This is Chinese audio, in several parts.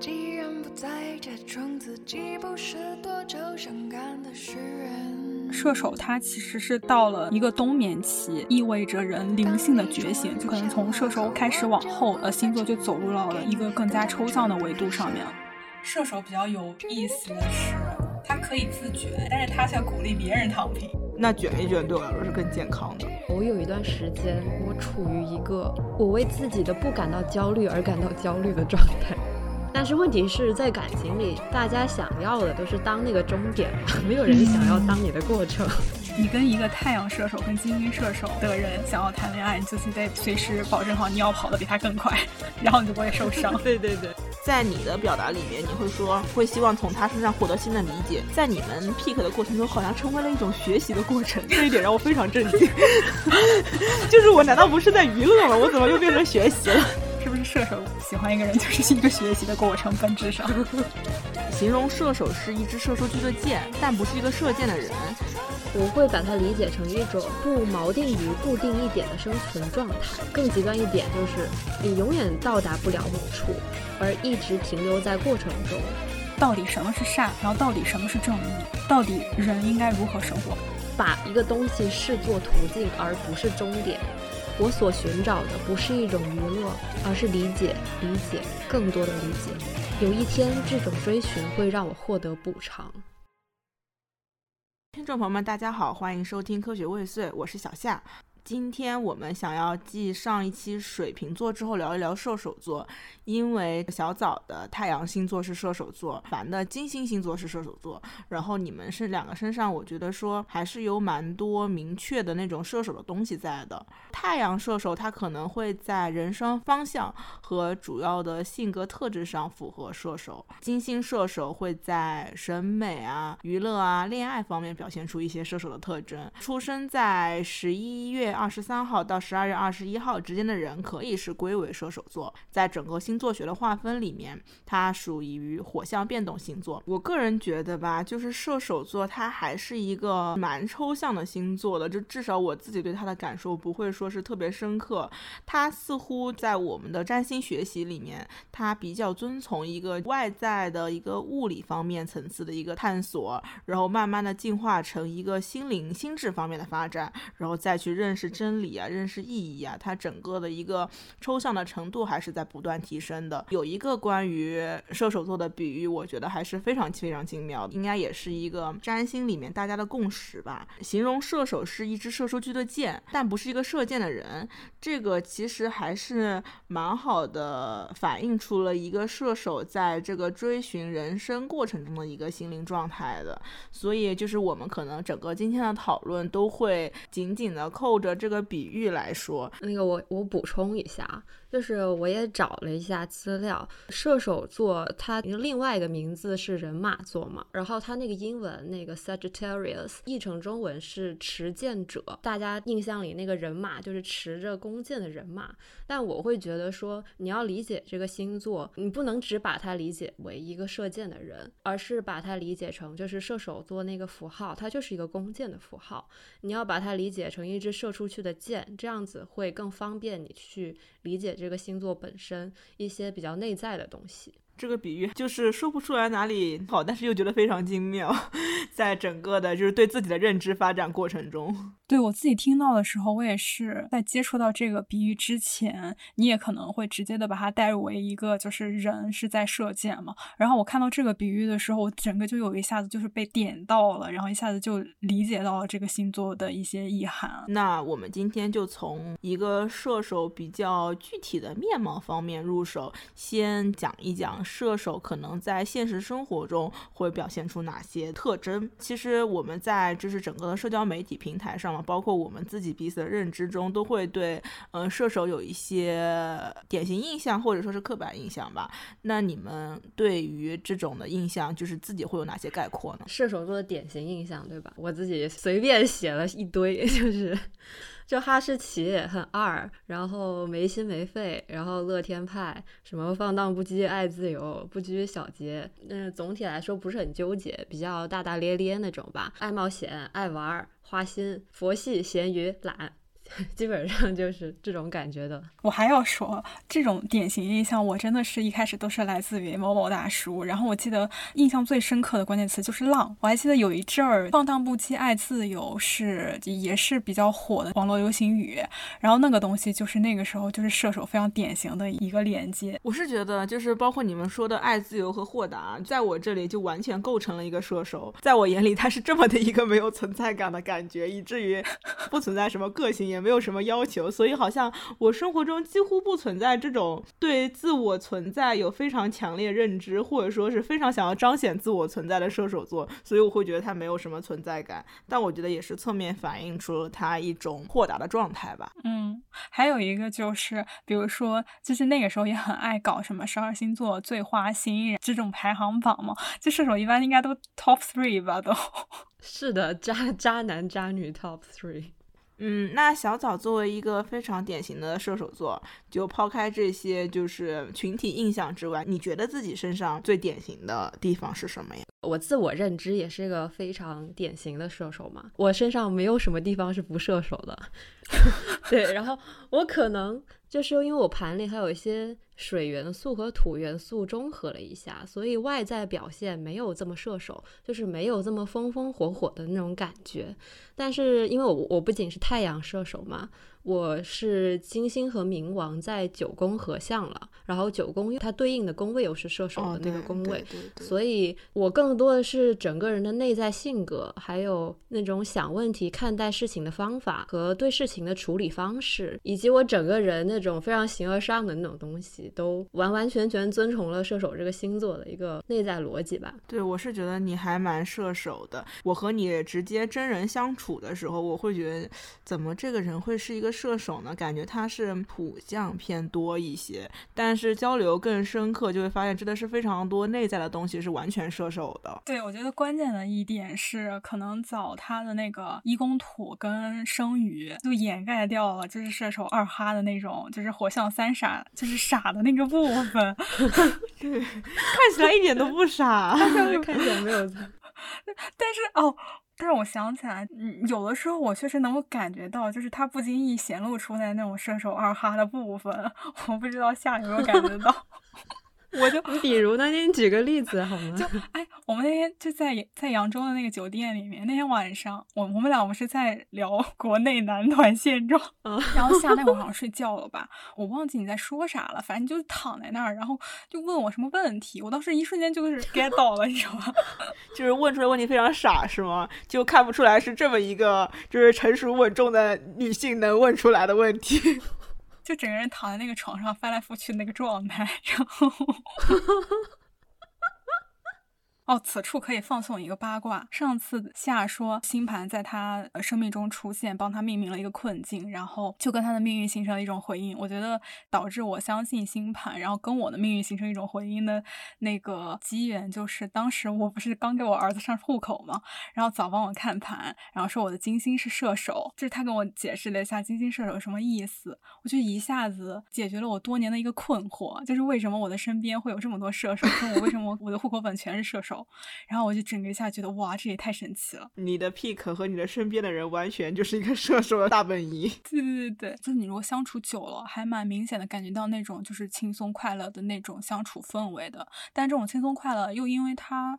既然不再假装自己不是多愁善感的诗人。射手他其实是到了一个冬眠期，意味着人灵性的觉醒，就可能从射手开始往后，呃，星座就走入到了一个更加抽象的维度上面。射手比较有意思的是，他可以自觉，但是他却鼓励别人躺平。那卷一卷对我来说是更健康的。我有一段时间，我处于一个我为自己的不感到焦虑而感到焦虑的状态。但是问题是在感情里，大家想要的都是当那个终点，没有人想要当你的过程。你跟一个太阳射手跟金星射手的人想要谈恋爱，你就是得随时保证好你要跑得比他更快，然后你就不会受伤。对对对，在你的表达里面，你会说会希望从他身上获得新的理解，在你们 pick 的过程中，好像成为了一种学习的过程，这一点让我非常震惊。就是我难道不是在娱乐吗？我怎么又变成学习了？是射手喜欢一个人就是一个学习的过程？本质上，形容射手是一支射出去的箭，但不是一个射箭的人。我会把它理解成一种不锚定于固定一点的生存状态。更极端一点就是，你永远到达不了某处，而一直停留在过程中。到底什么是善？然后到底什么是正义？到底人应该如何生活？把一个东西视作途径，而不是终点。我所寻找的不是一种娱乐，而是理解，理解，更多的理解。有一天，这种追寻会让我获得补偿。听众朋友们，大家好，欢迎收听《科学未遂》，我是小夏。今天我们想要继上一期水瓶座之后聊一聊射手座，因为小枣的太阳星座是射手座，凡的金星星座是射手座，然后你们是两个身上，我觉得说还是有蛮多明确的那种射手的东西在的。太阳射手他可能会在人生方向和主要的性格特质上符合射手，金星射手会在审美啊、娱乐啊、恋爱方面表现出一些射手的特征。出生在十一月。二十三号到十二月二十一号之间的人可以是归为射手座，在整个星座学的划分里面，它属于火象变动星座。我个人觉得吧，就是射手座它还是一个蛮抽象的星座的，就至少我自己对它的感受不会说是特别深刻。它似乎在我们的占星学习里面，它比较遵从一个外在的一个物理方面层次的一个探索，然后慢慢的进化成一个心灵心智方面的发展，然后再去认识。是真理啊，认识意义啊，它整个的一个抽象的程度还是在不断提升的。有一个关于射手座的比喻，我觉得还是非常非常精妙的，应该也是一个占星里面大家的共识吧。形容射手是一支射出去的箭，但不是一个射箭的人，这个其实还是蛮好的，反映出了一个射手在这个追寻人生过程中的一个心灵状态的。所以就是我们可能整个今天的讨论都会紧紧的扣着。这个比喻来说，那个我我补充一下。就是我也找了一下资料，射手座它另外一个名字是人马座嘛，然后它那个英文那个 Sagittarius 译成中文是持剑者，大家印象里那个人马就是持着弓箭的人马，但我会觉得说你要理解这个星座，你不能只把它理解为一个射箭的人，而是把它理解成就是射手座那个符号，它就是一个弓箭的符号，你要把它理解成一支射出去的箭，这样子会更方便你去理解。这个星座本身一些比较内在的东西。这个比喻就是说不出来哪里好，但是又觉得非常精妙，在整个的就是对自己的认知发展过程中，对我自己听到的时候，我也是在接触到这个比喻之前，你也可能会直接的把它代入为一个就是人是在射箭嘛。然后我看到这个比喻的时候，我整个就有一下子就是被点到了，然后一下子就理解到了这个星座的一些意涵。那我们今天就从一个射手比较具体的面貌方面入手，先讲一讲。射手可能在现实生活中会表现出哪些特征？其实我们在就是整个的社交媒体平台上嘛，包括我们自己彼此的认知中，都会对嗯射手有一些典型印象或者说是刻板印象吧。那你们对于这种的印象，就是自己会有哪些概括呢？射手座的典型印象，对吧？我自己随便写了一堆，就是。就哈士奇很二，然后没心没肺，然后乐天派，什么放荡不羁、爱自由、不拘小节，嗯，总体来说不是很纠结，比较大大咧咧那种吧，爱冒险、爱玩、花心、佛系、咸鱼、懒。基本上就是这种感觉的。我还要说，这种典型印象，我真的是一开始都是来自于某某大叔。然后我记得印象最深刻的关键词就是浪。我还记得有一阵儿“放荡不羁爱自由”是也是比较火的网络流行语。然后那个东西就是那个时候就是射手非常典型的一个连接。我是觉得，就是包括你们说的爱自由和豁达，在我这里就完全构成了一个射手。在我眼里，他是这么的一个没有存在感的感觉，以至于不存在什么个性，也没有什么要求。所以好像我生活中几乎不存在这种对自我存在有非常强烈认知，或者说是非常想要彰显自我存在的射手座。所以我会觉得他没有什么存在感，但我觉得也是侧面反映出了他一种豁达的状态吧。嗯，还有一个就是，比如说，就是那个时候也很爱搞什么十二星座最花心这种排行榜嘛，就射手一般应该都 top three 吧，都 是的，渣渣男渣女 top three。嗯，那小枣作为一个非常典型的射手座，就抛开这些就是群体印象之外，你觉得自己身上最典型的地方是什么呀？我自我认知也是一个非常典型的射手嘛，我身上没有什么地方是不射手的。对，然后我可能就是因为我盘里还有一些。水元素和土元素中和了一下，所以外在表现没有这么射手，就是没有这么风风火火的那种感觉。但是因为我我不仅是太阳射手嘛。我是金星和冥王在九宫合相了，然后九宫它对应的宫位又是射手的那个宫位，所以我更多的是整个人的内在性格，还有那种想问题、看待事情的方法和对事情的处理方式，以及我整个人那种非常形而上的那种东西，都完完全全遵从了射手这个星座的一个内在逻辑吧。对，我是觉得你还蛮射手的。我和你直接真人相处的时候，我会觉得怎么这个人会是一个。射手呢，感觉他是土象偏多一些，但是交流更深刻，就会发现真的是非常多内在的东西是完全射手的。对，我觉得关键的一点是，可能早他的那个一宫土跟生鱼就掩盖掉了，就是射手二哈的那种，就是火象三傻，就是傻的那个部分。对，看起来一点都不傻，看起来没有。但是哦。但是我想起来，嗯，有的时候我确实能够感觉到，就是他不经意显露出来那种射手二哈的部分，我不知道夏有没有感觉到。我就你比如呢？你举个例子好吗？就哎，我们那天就在在扬州的那个酒店里面，那天晚上我我们俩不是在聊国内男团现状，然后下那会儿好像睡觉了吧，我忘记你在说啥了，反正就躺在那儿，然后就问我什么问题，我当时一瞬间就是 get 到了，你知道吗？就是问出来问题非常傻是吗？就看不出来是这么一个就是成熟稳重的女性能问出来的问题。就整个人躺在那个床上翻来覆去的那个状态，然后。哦，此处可以放送一个八卦。上次夏说星盘在他生命中出现，帮他命名了一个困境，然后就跟他的命运形成了一种回应。我觉得导致我相信星盘，然后跟我的命运形成一种回应的那个机缘，就是当时我不是刚给我儿子上户口嘛，然后早帮我看盘，然后说我的金星是射手，就是他跟我解释了一下金星射手什么意思，我就一下子解决了我多年的一个困惑，就是为什么我的身边会有这么多射手，跟我为什么我的户口本全是射手。然后我就整个一下觉得哇，这也太神奇了！你的 pick 和你的身边的人完全就是一个 射手的大本营。对对对对，就你如果相处久了，还蛮明显的感觉到那种就是轻松快乐的那种相处氛围的。但这种轻松快乐又因为他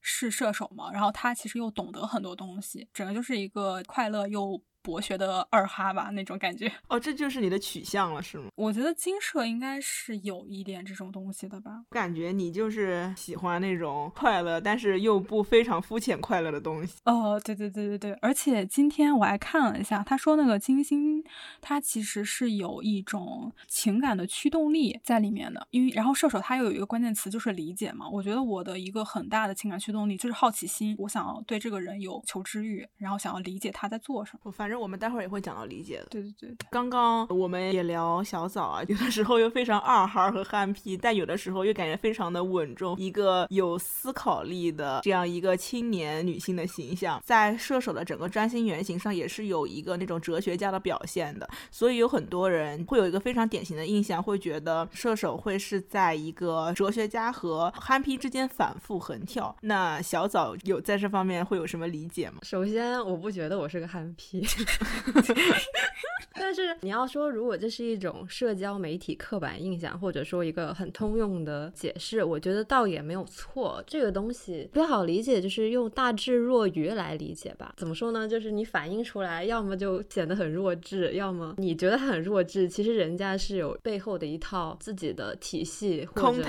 是射手嘛，然后他其实又懂得很多东西，整个就是一个快乐又。博学的二哈吧，那种感觉哦，这就是你的取向了，是吗？我觉得金社应该是有一点这种东西的吧。感觉你就是喜欢那种快乐，但是又不非常肤浅快乐的东西。哦，对对对对对，而且今天我还看了一下，他说那个金星，它其实是有一种情感的驱动力在里面的。因为然后射手他又有一个关键词就是理解嘛。我觉得我的一个很大的情感驱动力就是好奇心，我想要对这个人有求知欲，然后想要理解他在做什么。我反。正我们待会儿也会讲到理解的。对对对，刚刚我们也聊小枣啊，有的时候又非常二哈和憨批，但有的时候又感觉非常的稳重，一个有思考力的这样一个青年女性的形象，在射手的整个占星原型上也是有一个那种哲学家的表现的。所以有很多人会有一个非常典型的印象，会觉得射手会是在一个哲学家和憨批之间反复横跳。那小枣有在这方面会有什么理解吗？首先，我不觉得我是个憨批。但是你要说，如果这是一种社交媒体刻板印象，或者说一个很通用的解释，我觉得倒也没有错。这个东西比较好理解，就是用大智若愚来理解吧。怎么说呢？就是你反映出来，要么就显得很弱智，要么你觉得很弱智，其实人家是有背后的一套自己的体系或者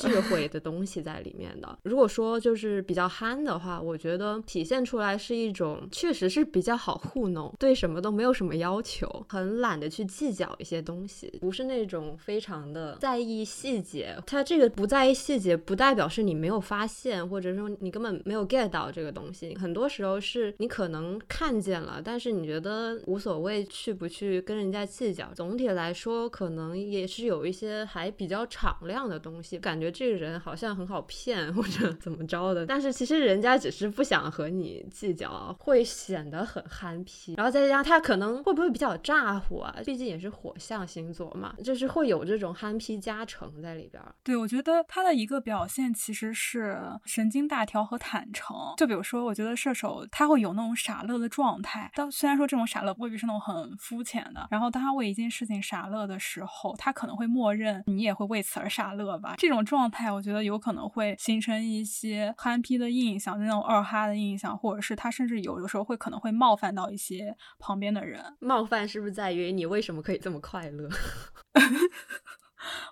智慧的东西在里面的。如果说就是比较憨的话，我觉得体现出来是一种确实是比较好糊弄，对什么都没有什么要求，很懒得去计较一些东西，不是那种非常的在意细节。他这个不在意细节，不代表是你没有发现，或者说你根本没有 get 到这个东西。很多时候是你可能看见了，但是你觉得无所谓，去不去跟人家计较。总体来说，可能也是有一些还比较敞亮的东西，感觉这个人好像很好骗 或者怎么着的。但是其实人家只是不想和你计较，会显得很憨批。然后再加上他可能会不会比较咋呼啊？毕竟也是火象星座嘛，就是会有这种憨批加成在里边。对，我觉得他的一个表现其实是神经大条和坦诚。就比如说，我觉得射手他会有那种傻乐的状态，但虽然说这种傻乐未必是那种很肤浅的。然后当他为一件事情傻乐的时候，他可能会默认你也会为此而傻乐吧。这种状态，我觉得有可能会形成一些憨批的印象，那种二哈的印象，或者是他甚至有的时候会可能会冒犯到一些旁边的人。冒犯是不是在于你为什么可以这么快乐？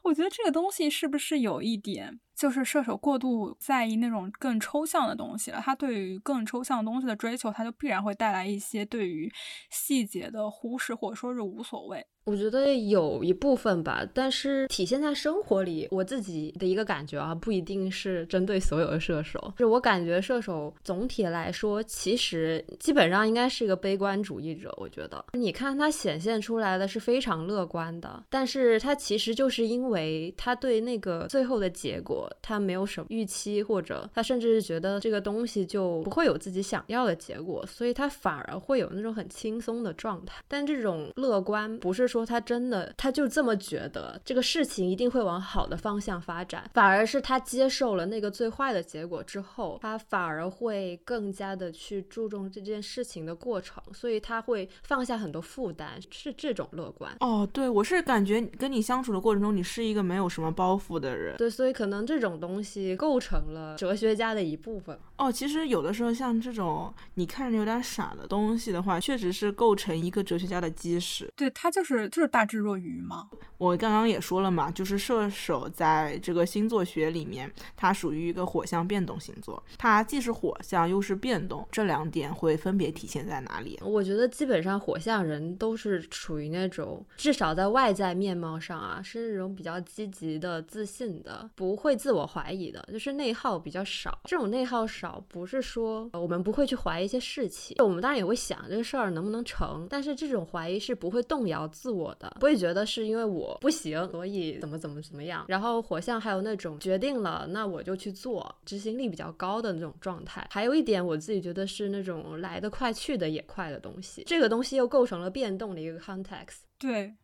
我觉得这个东西是不是有一点，就是射手过度在意那种更抽象的东西了？他对于更抽象的东西的追求，他就必然会带来一些对于细节的忽视，或者说是无所谓。我觉得有一部分吧，但是体现在生活里，我自己的一个感觉啊，不一定是针对所有的射手。就我感觉射手总体来说，其实基本上应该是一个悲观主义者。我觉得，你看他显现出来的是非常乐观的，但是他其实就是因为他对那个最后的结果，他没有什么预期，或者他甚至是觉得这个东西就不会有自己想要的结果，所以他反而会有那种很轻松的状态。但这种乐观不是。说他真的，他就这么觉得这个事情一定会往好的方向发展，反而是他接受了那个最坏的结果之后，他反而会更加的去注重这件事情的过程，所以他会放下很多负担，是这种乐观。哦，对，我是感觉跟你相处的过程中，你是一个没有什么包袱的人。对，所以可能这种东西构成了哲学家的一部分。哦，其实有的时候像这种你看着有点傻的东西的话，确实是构成一个哲学家的基石。对他就是。就是大智若愚吗？我刚刚也说了嘛，就是射手在这个星座学里面，它属于一个火象变动星座，它既是火象又是变动，这两点会分别体现在哪里？我觉得基本上火象人都是处于那种至少在外在面貌上啊，是那种比较积极的、自信的，不会自我怀疑的，就是内耗比较少。这种内耗少，不是说我们不会去怀疑一些事情，我们当然也会想这个事儿能不能成，但是这种怀疑是不会动摇自。我的不会觉得是因为我不行，所以怎么怎么怎么样。然后火象还有那种决定了，那我就去做，执行力比较高的那种状态。还有一点，我自己觉得是那种来得快去的也快的东西。这个东西又构成了变动的一个 context。对，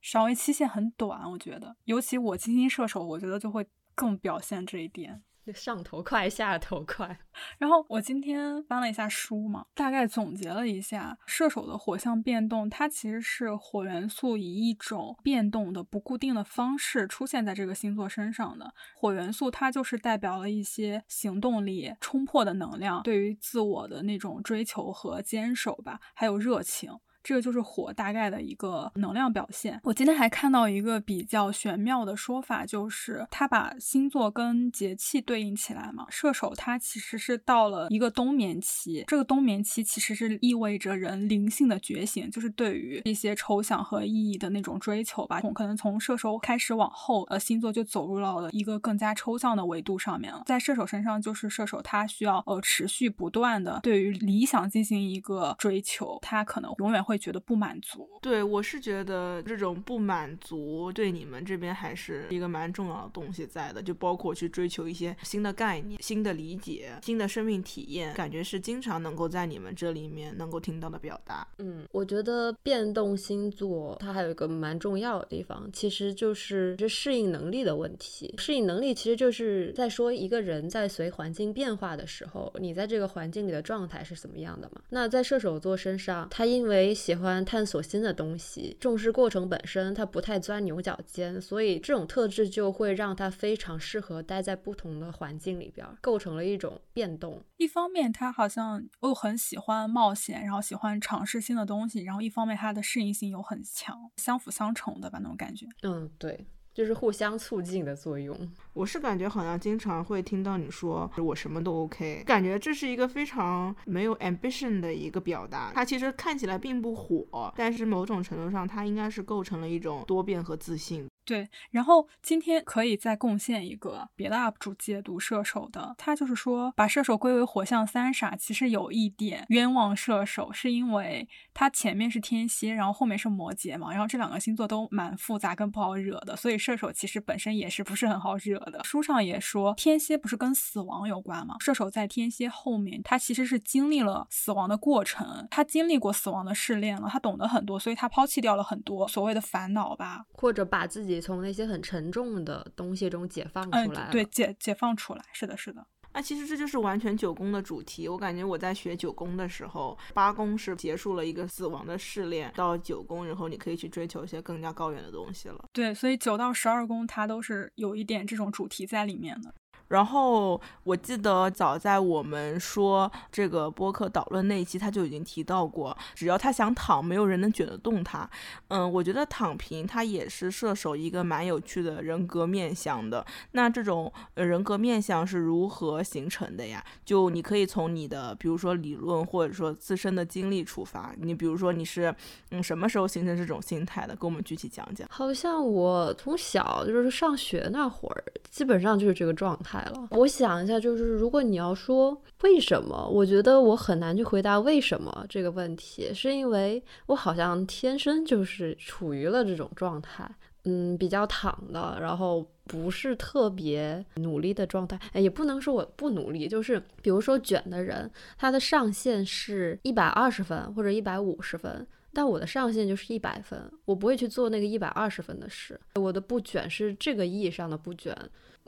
稍微期限很短，我觉得，尤其我金星射手，我觉得就会更表现这一点。上头快，下头快。然后我今天翻了一下书嘛，大概总结了一下射手的火象变动，它其实是火元素以一种变动的不固定的方式出现在这个星座身上的。火元素它就是代表了一些行动力、冲破的能量，对于自我的那种追求和坚守吧，还有热情。这个就是火大概的一个能量表现。我今天还看到一个比较玄妙的说法，就是他把星座跟节气对应起来嘛。射手它其实是到了一个冬眠期，这个冬眠期其实是意味着人灵性的觉醒，就是对于一些抽象和意义的那种追求吧。从可能从射手开始往后，呃，星座就走入到了一个更加抽象的维度上面了。在射手身上，就是射手他需要呃持续不断的对于理想进行一个追求，他可能永远会。会觉得不满足，对我是觉得这种不满足对你们这边还是一个蛮重要的东西在的，就包括去追求一些新的概念、新的理解、新的生命体验，感觉是经常能够在你们这里面能够听到的表达。嗯，我觉得变动星座它还有一个蛮重要的地方，其实就是这适应能力的问题。适应能力其实就是在说一个人在随环境变化的时候，你在这个环境里的状态是怎么样的嘛？那在射手座身上，他因为喜欢探索新的东西，重视过程本身，他不太钻牛角尖，所以这种特质就会让他非常适合待在不同的环境里边，构成了一种变动。一方面，他好像又很喜欢冒险，然后喜欢尝试新的东西，然后一方面他的适应性又很强，相辅相成的吧，那种感觉。嗯，对。就是互相促进的作用。我是感觉好像经常会听到你说我什么都 OK，感觉这是一个非常没有 ambition 的一个表达。它其实看起来并不火，但是某种程度上它应该是构成了一种多变和自信。对，然后今天可以再贡献一个别的 UP 主解读射手的，他就是说把射手归为火象三傻，其实有一点冤枉射手，是因为他前面是天蝎，然后后面是摩羯嘛，然后这两个星座都蛮复杂跟不好惹的，所以射手其实本身也是不是很好惹的。书上也说天蝎不是跟死亡有关吗？射手在天蝎后面，他其实是经历了死亡的过程，他经历过死亡的试炼了，他懂得很多，所以他抛弃掉了很多所谓的烦恼吧，或者把自己。从那些很沉重的东西中解放出来，对，解解放出来，是的，是的。那其实这就是完全九宫的主题。我感觉我在学九宫的时候，八宫是结束了一个死亡的试炼，到九宫，然后你可以去追求一些更加高远的东西了。对，所以九到十二宫它都是有一点这种主题在里面的。然后我记得早在我们说这个播客导论那一期，他就已经提到过，只要他想躺，没有人能卷得动他。嗯，我觉得躺平他也是射手一个蛮有趣的人格面相的。那这种人格面相是如何形成的呀？就你可以从你的比如说理论或者说自身的经历出发。你比如说你是嗯什么时候形成这种心态的？跟我们具体讲讲。好像我从小就是上学那会儿，基本上就是这个状态。了，我想一下，就是如果你要说为什么，我觉得我很难去回答为什么这个问题，是因为我好像天生就是处于了这种状态，嗯，比较躺的，然后不是特别努力的状态，哎，也不能说我不努力，就是比如说卷的人，他的上限是一百二十分或者一百五十分，但我的上限就是一百分，我不会去做那个一百二十分的事，我的不卷是这个意义上的不卷。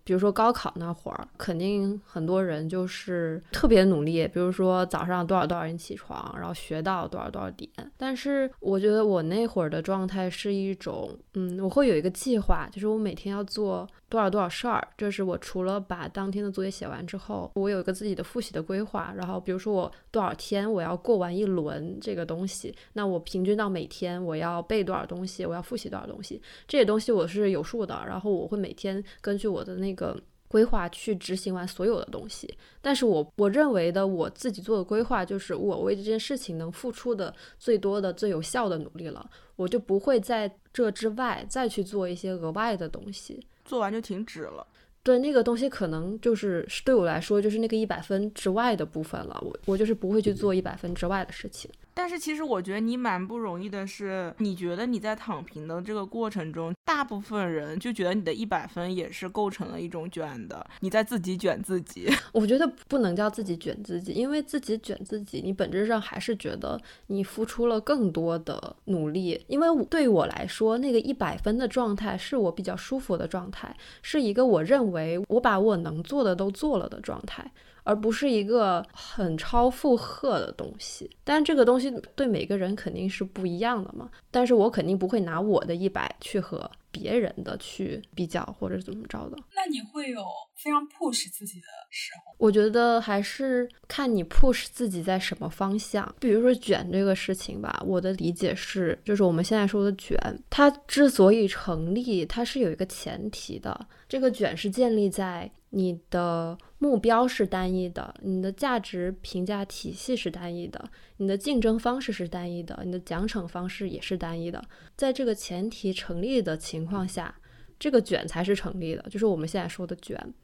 比如说高考那会儿，肯定很多人就是特别努力。比如说早上多少多少人起床，然后学到多少多少点。但是我觉得我那会儿的状态是一种，嗯，我会有一个计划，就是我每天要做。多少多少事儿，这是我除了把当天的作业写完之后，我有一个自己的复习的规划。然后，比如说我多少天我要过完一轮这个东西，那我平均到每天我要背多少东西，我要复习多少东西，这些东西我是有数的。然后我会每天根据我的那个规划去执行完所有的东西。但是我我认为的我自己做的规划，就是我为这件事情能付出的最多的、最有效的努力了，我就不会在这之外再去做一些额外的东西。做完就停止了，对那个东西可能就是对我来说就是那个一百分之外的部分了，我我就是不会去做一百分之外的事情。但是其实我觉得你蛮不容易的，是你觉得你在躺平的这个过程中，大部分人就觉得你的一百分也是构成了一种卷的，你在自己卷自己。我觉得不能叫自己卷自己，因为自己卷自己，你本质上还是觉得你付出了更多的努力。因为对我来说，那个一百分的状态是我比较舒服的状态，是一个我认为我把我能做的都做了的状态。而不是一个很超负荷的东西，但这个东西对每个人肯定是不一样的嘛。但是我肯定不会拿我的一百去和别人的去比较，或者怎么着的。那你会有非常 push 自己的时候？我觉得还是看你 push 自己在什么方向。比如说卷这个事情吧，我的理解是，就是我们现在说的卷，它之所以成立，它是有一个前提的。这个卷是建立在。你的目标是单一的，你的价值评价体系是单一的，你的竞争方式是单一的，你的奖惩方式也是单一的。在这个前提成立的情况下，这个卷才是成立的，就是我们现在说的卷。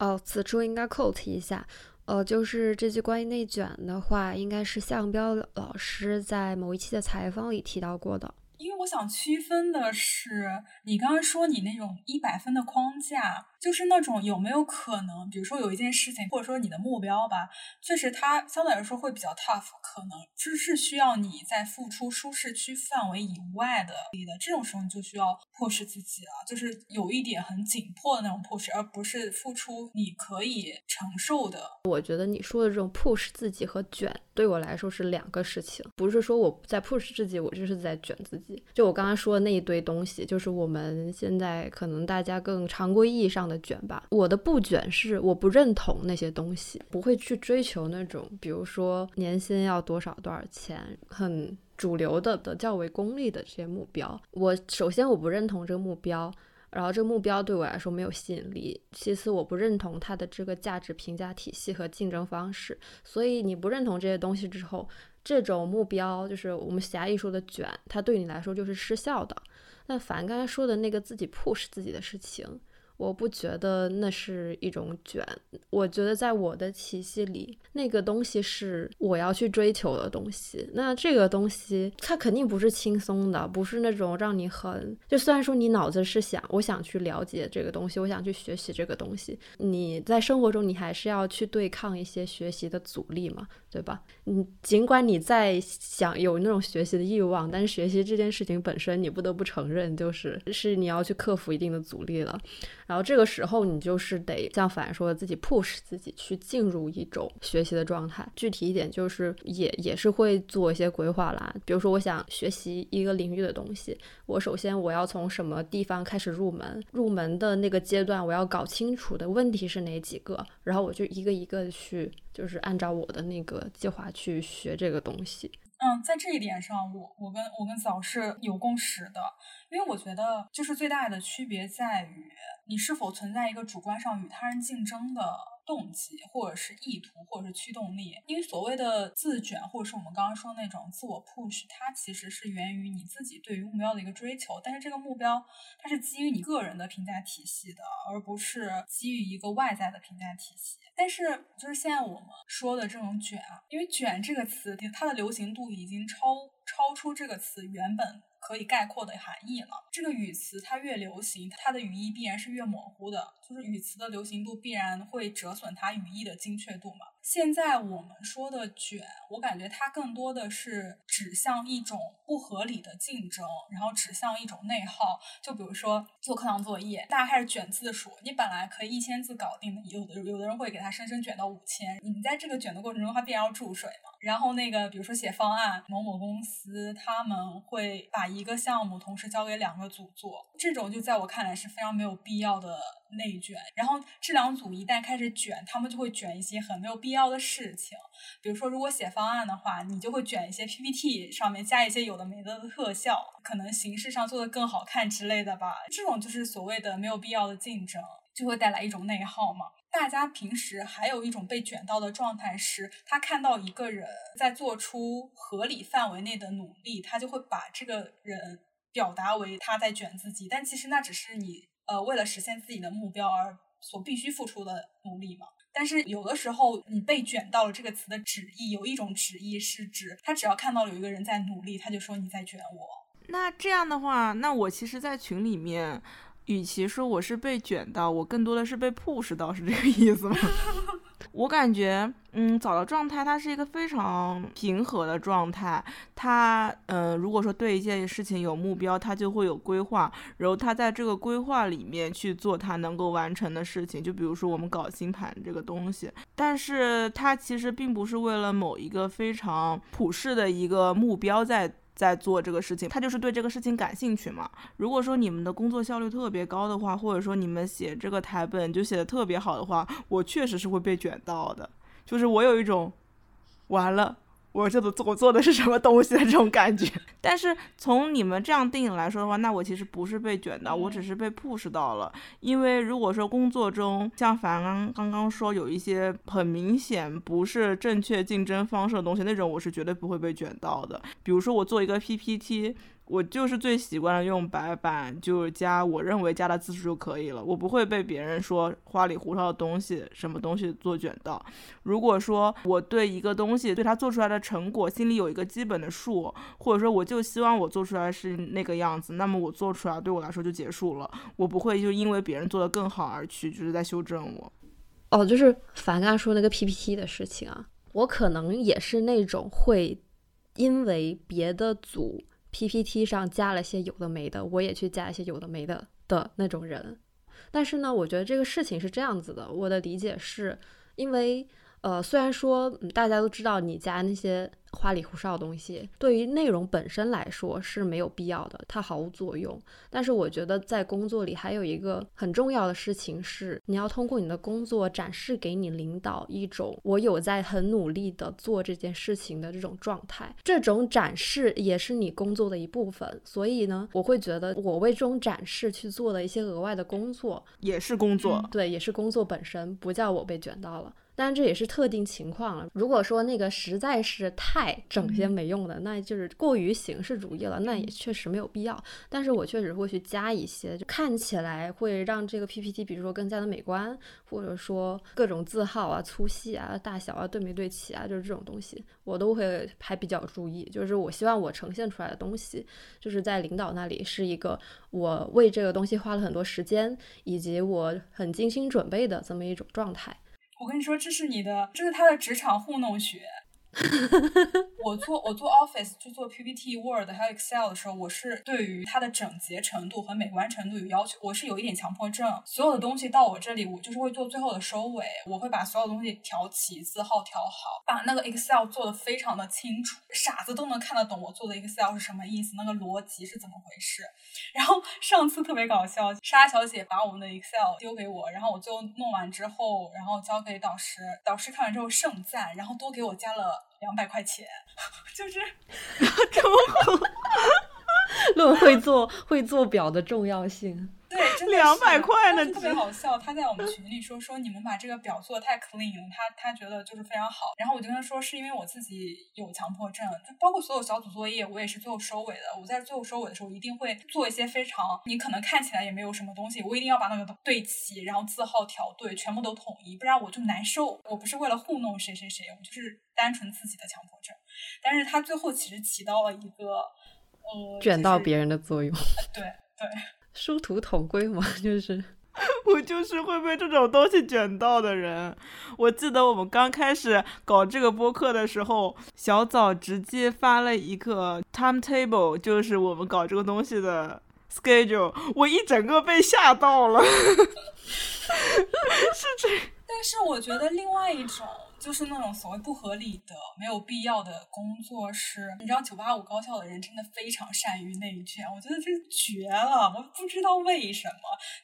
哦，此处应该 quote 一下，呃，就是这句关于内卷的话，应该是向彪老师在某一期的采访里提到过的。因为我想区分的是，你刚刚说你那种一百分的框架，就是那种有没有可能，比如说有一件事情，或者说你的目标吧，确实它相对来说会比较 tough，可能就是需要你在付出舒适区范围以外的力的，这种时候你就需要 push 自己了，就是有一点很紧迫的那种 push，而不是付出你可以承受的。我觉得你说的这种 push 自己和卷，对我来说是两个事情，不是说我在 push 自己，我就是在卷自己。就我刚刚说的那一堆东西，就是我们现在可能大家更常规意义上的卷吧。我的不卷是我不认同那些东西，不会去追求那种，比如说年薪要多少多少钱，很主流的的较为功利的这些目标。我首先我不认同这个目标。然后这个目标对我来说没有吸引力。其次，我不认同它的这个价值评价体系和竞争方式。所以你不认同这些东西之后，这种目标就是我们狭义说的卷，它对你来说就是失效的。那凡刚才说的那个自己 push 自己的事情。我不觉得那是一种卷，我觉得在我的体系里，那个东西是我要去追求的东西。那这个东西它肯定不是轻松的，不是那种让你很就虽然说你脑子是想我想去了解这个东西，我想去学习这个东西，你在生活中你还是要去对抗一些学习的阻力嘛，对吧？你尽管你在想有那种学习的欲望，但是学习这件事情本身，你不得不承认就是是你要去克服一定的阻力了。然后这个时候，你就是得像凡说，自己 push 自己去进入一种学习的状态。具体一点，就是也也是会做一些规划啦。比如说，我想学习一个领域的东西，我首先我要从什么地方开始入门？入门的那个阶段，我要搞清楚的问题是哪几个？然后我就一个一个去，就是按照我的那个计划去学这个东西。嗯，在这一点上，我我跟我跟早是有共识的。因为我觉得，就是最大的区别在于，你是否存在一个主观上与他人竞争的动机，或者是意图，或者是驱动力。因为所谓的自卷，或者是我们刚刚说那种自我 push，它其实是源于你自己对于目标的一个追求。但是这个目标，它是基于你个人的评价体系的，而不是基于一个外在的评价体系。但是，就是现在我们说的这种卷啊，因为“卷”这个词，它的流行度已经超超出这个词原本。可以概括的含义了。这个语词它越流行，它的语义必然是越模糊的。就是语词的流行度必然会折损它语义的精确度嘛。现在我们说的卷，我感觉它更多的是指向一种不合理的竞争，然后指向一种内耗。就比如说做课堂作业，大家开始卷字数，你本来可以一千字搞定的，有的有的人会给他生生卷到五千。你在这个卷的过程中，他必然要注水嘛。然后那个比如说写方案，某某公司他们会把一个项目同时交给两个组做，这种就在我看来是非常没有必要的。内卷，然后这两组一旦开始卷，他们就会卷一些很没有必要的事情，比如说，如果写方案的话，你就会卷一些 PPT 上面加一些有的没的特效，可能形式上做的更好看之类的吧。这种就是所谓的没有必要的竞争，就会带来一种内耗嘛。大家平时还有一种被卷到的状态是，他看到一个人在做出合理范围内的努力，他就会把这个人表达为他在卷自己，但其实那只是你。呃，为了实现自己的目标而所必须付出的努力嘛。但是有的时候，你被卷到了这个词的旨意，有一种旨意是指他只要看到有一个人在努力，他就说你在卷我。那这样的话，那我其实，在群里面，与其说我是被卷到，我更多的是被 push 到，是这个意思吗？我感觉，嗯，早的状态它是一个非常平和的状态。他，嗯，如果说对一件事情有目标，他就会有规划，然后他在这个规划里面去做他能够完成的事情。就比如说我们搞星盘这个东西，但是它其实并不是为了某一个非常普世的一个目标在。在做这个事情，他就是对这个事情感兴趣嘛。如果说你们的工作效率特别高的话，或者说你们写这个台本就写的特别好的话，我确实是会被卷到的。就是我有一种，完了。我这做我做的是什么东西的这种感觉，但是从你们这样定义来说的话，那我其实不是被卷到，我只是被 push 到了。因为如果说工作中像凡刚刚刚说有一些很明显不是正确竞争方式的东西，那种我是绝对不会被卷到的。比如说我做一个 PPT。我就是最习惯用白板，就是加我认为加的字数就可以了。我不会被别人说花里胡哨的东西，什么东西做卷到。如果说我对一个东西，对它做出来的成果心里有一个基本的数，或者说我就希望我做出来是那个样子，那么我做出来对我来说就结束了。我不会就因为别人做的更好而去就是在修正我。哦，就是凡刚说那个 PPT 的事情啊，我可能也是那种会因为别的组。PPT 上加了些有的没的，我也去加一些有的没的的那种人。但是呢，我觉得这个事情是这样子的，我的理解是，因为呃，虽然说大家都知道你家那些。花里胡哨的东西对于内容本身来说是没有必要的，它毫无作用。但是我觉得在工作里还有一个很重要的事情是，你要通过你的工作展示给你领导一种我有在很努力的做这件事情的这种状态。这种展示也是你工作的一部分。所以呢，我会觉得我为这种展示去做的一些额外的工作也是工作，对，也是工作本身，不叫我被卷到了。当然这也是特定情况了。如果说那个实在是太整些没用的，那就是过于形式主义了，那也确实没有必要。但是我确实会去加一些，就看起来会让这个 PPT，比如说更加的美观，或者说各种字号啊、粗细啊、大小啊对没对齐啊，就是这种东西，我都会还比较注意。就是我希望我呈现出来的东西，就是在领导那里是一个我为这个东西花了很多时间，以及我很精心准备的这么一种状态。我跟你说，这是你的，这是他的职场糊弄学。我做我做 Office 就做 PPT、Word 还有 Excel 的时候，我是对于它的整洁程度和美观程度有要求。我是有一点强迫症，所有的东西到我这里，我就是会做最后的收尾。我会把所有东西调齐，字号调好，把那个 Excel 做的非常的清楚，傻子都能看得懂我做的 Excel 是什么意思，那个逻辑是怎么回事。然后上次特别搞笑，沙小姐把我们的 Excel 丢给我，然后我最后弄完之后，然后交给导师，导师看完之后盛赞，然后多给我加了。两百块钱，就是 这么好，论会做会做表的重要性。对，两百块呢，特别好笑。他在我们群里说说你们把这个表做的太 clean 了，他他觉得就是非常好。然后我就跟他说是因为我自己有强迫症，就包括所有小组作业，我也是最后收尾的。我在最后收尾的时候一定会做一些非常你可能看起来也没有什么东西，我一定要把那个对齐，然后字号调对，全部都统一，不然我就难受。我不是为了糊弄谁谁谁，我就是单纯自己的强迫症。但是他最后其实起到了一个呃卷到别人的作用。对对。殊途同归嘛，就是 我就是会被这种东西卷到的人。我记得我们刚开始搞这个播客的时候，小枣直接发了一个 timetable，就是我们搞这个东西的 schedule，我一整个被吓到了。是这，但是我觉得另外一种。就是那种所谓不合理的、没有必要的工作是，你知道，九八五高校的人真的非常善于内卷，我觉得这绝了。我不知道为什么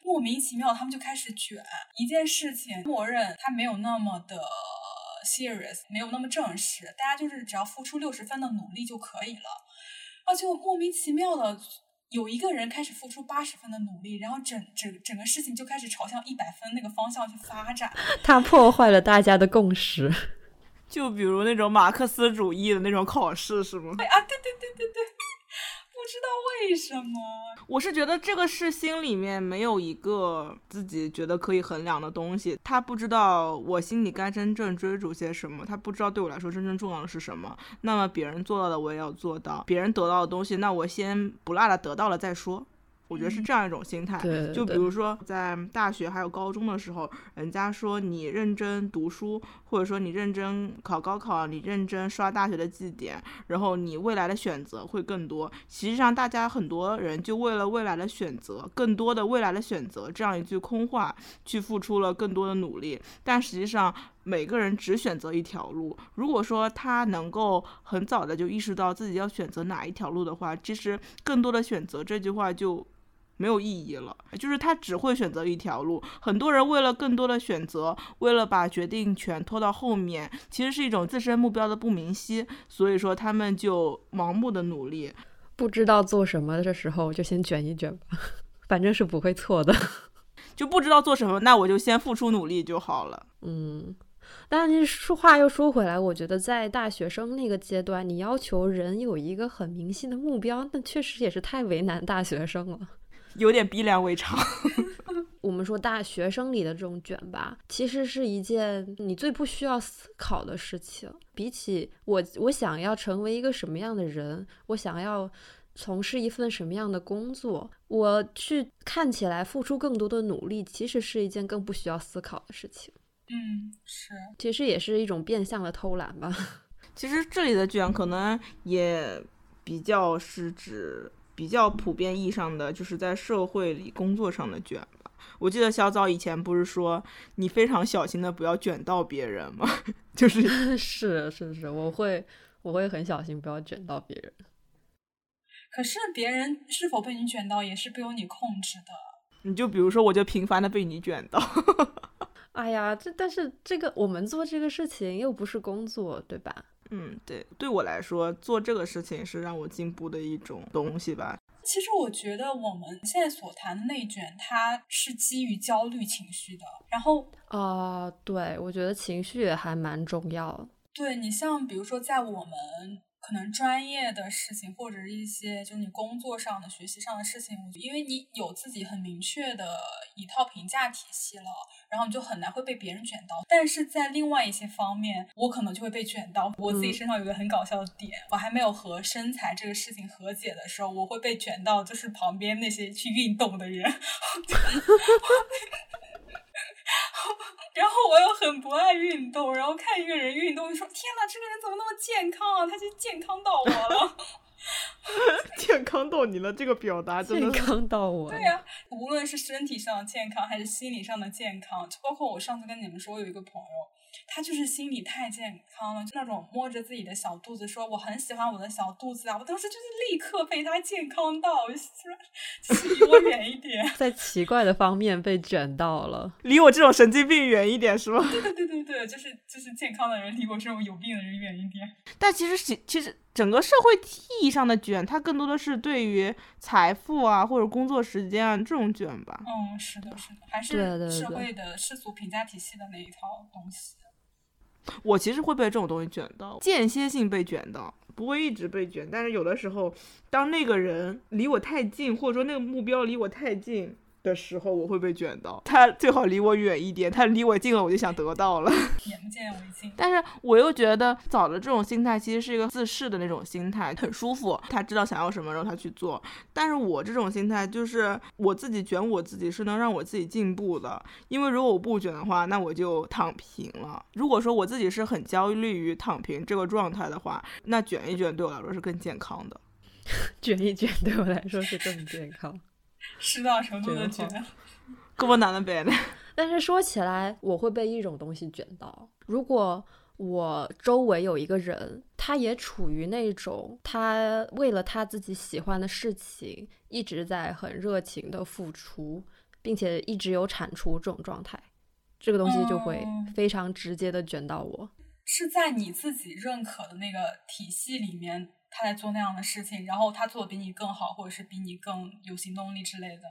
莫名其妙他们就开始卷一件事情，默认它没有那么的 serious，没有那么正式，大家就是只要付出六十分的努力就可以了，而且我莫名其妙的。有一个人开始付出八十分的努力，然后整整整个事情就开始朝向一百分那个方向去发展。他破坏了大家的共识，就比如那种马克思主义的那种考试，是吗？对啊，对对对对对。不知道为什么，我是觉得这个是心里面没有一个自己觉得可以衡量的东西，他不知道我心里该真正追逐些什么，他不知道对我来说真正重要的是什么。那么别人做到的我也要做到，别人得到的东西，那我先不落的，得到了再说。我觉得是这样一种心态，就比如说在大学还有高中的时候，人家说你认真读书，或者说你认真考高考，你认真刷大学的绩点，然后你未来的选择会更多。实际上，大家很多人就为了未来的选择，更多的未来的选择这样一句空话，去付出了更多的努力。但实际上，每个人只选择一条路。如果说他能够很早的就意识到自己要选择哪一条路的话，其实更多的选择这句话就。没有意义了，就是他只会选择一条路。很多人为了更多的选择，为了把决定权拖到后面，其实是一种自身目标的不明晰。所以说，他们就盲目的努力，不知道做什么的时候就先卷一卷吧，反正是不会错的。就不知道做什么，那我就先付出努力就好了。嗯，但是说话又说回来，我觉得在大学生那个阶段，你要求人有一个很明晰的目标，那确实也是太为难大学生了。有点逼良为娼。我们说大学生里的这种卷吧，其实是一件你最不需要思考的事情。比起我，我想要成为一个什么样的人，我想要从事一份什么样的工作，我去看起来付出更多的努力，其实是一件更不需要思考的事情。嗯，是，其实也是一种变相的偷懒吧。其实这里的卷可能也比较是指比较普遍意义上的，就是在社会里工作上的卷吧。我记得小枣以前不是说你非常小心的不要卷到别人吗？就是 是是是，我会我会很小心不要卷到别人。可是别人是否被你卷到也是不由你控制的。你就比如说，我就频繁的被你卷到。哎呀，这但是这个我们做这个事情又不是工作，对吧？嗯，对，对我来说做这个事情是让我进步的一种东西吧。其实我觉得我们现在所谈的内卷，它是基于焦虑情绪的。然后啊，对，我觉得情绪也还蛮重要。对你像比如说在我们。可能专业的事情，或者是一些就是你工作上的、学习上的事情，因为你有自己很明确的一套评价体系了，然后你就很难会被别人卷到。但是在另外一些方面，我可能就会被卷到。我自己身上有个很搞笑的点，我还没有和身材这个事情和解的时候，我会被卷到，就是旁边那些去运动的人。然后我又很不爱运动，然后看一个人运动，就说：“天哪，这个人怎么那么健康啊？他就健康到我了，健康到你了。”这个表达真的健康到我。对呀，无论是身体上的健康还是心理上的健康，就包括我上次跟你们说，我有一个朋友。他就是心理太健康了，就那种摸着自己的小肚子说我很喜欢我的小肚子啊！我当时就是立刻被他健康到，就是离我远一点，在奇怪的方面被卷到了，离我这种神经病远一点是吧？对对对对对，就是就是健康的人离我这种有病的人远一点。但其实其其实整个社会意义上的卷，它更多的是对于财富啊或者工作时间啊这种卷吧。嗯，是的，是的，还是社会的世俗评价体系的那一套东西。我其实会被这种东西卷到，间歇性被卷到，不会一直被卷。但是有的时候，当那个人离我太近，或者说那个目标离我太近。的时候我会被卷到，他最好离我远一点，他离我近了我就想得到了。眼不见为净。但是我又觉得早的这种心态其实是一个自视的那种心态，很舒服。他知道想要什么，然后他去做。但是我这种心态就是我自己卷我自己是能让我自己进步的，因为如果我不卷的话，那我就躺平了。如果说我自己是很焦虑于躺平这个状态的话，那卷一卷对我来说是更健康的。卷一卷对我来说是更健康。适当程度的卷，胳膊难的呗。但是说起来，我会被一种东西卷到。如果我周围有一个人，他也处于那种他为了他自己喜欢的事情一直在很热情的付出，并且一直有产出这种状态，这个东西就会非常直接的卷到我。是在你自己认可的那个体系里面。他在做那样的事情，然后他做的比你更好，或者是比你更有行动力之类的。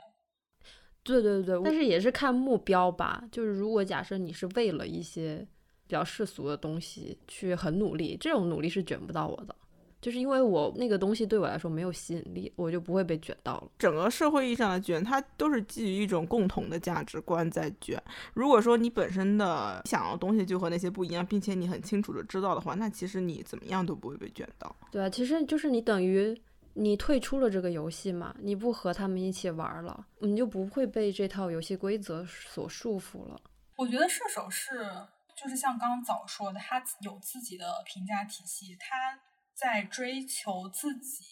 对对对，但是也是看目标吧。就是如果假设你是为了一些比较世俗的东西去很努力，这种努力是卷不到我的。就是因为我那个东西对我来说没有吸引力，我就不会被卷到了。整个社会意义上的卷，它都是基于一种共同的价值观在卷。如果说你本身的想要东西就和那些不一样，并且你很清楚的知道的话，那其实你怎么样都不会被卷到。对啊，其实就是你等于你退出了这个游戏嘛，你不和他们一起玩了，你就不会被这套游戏规则所束缚了。我觉得射手是，就是像刚刚早说的，他有自己的评价体系，他。在追求自己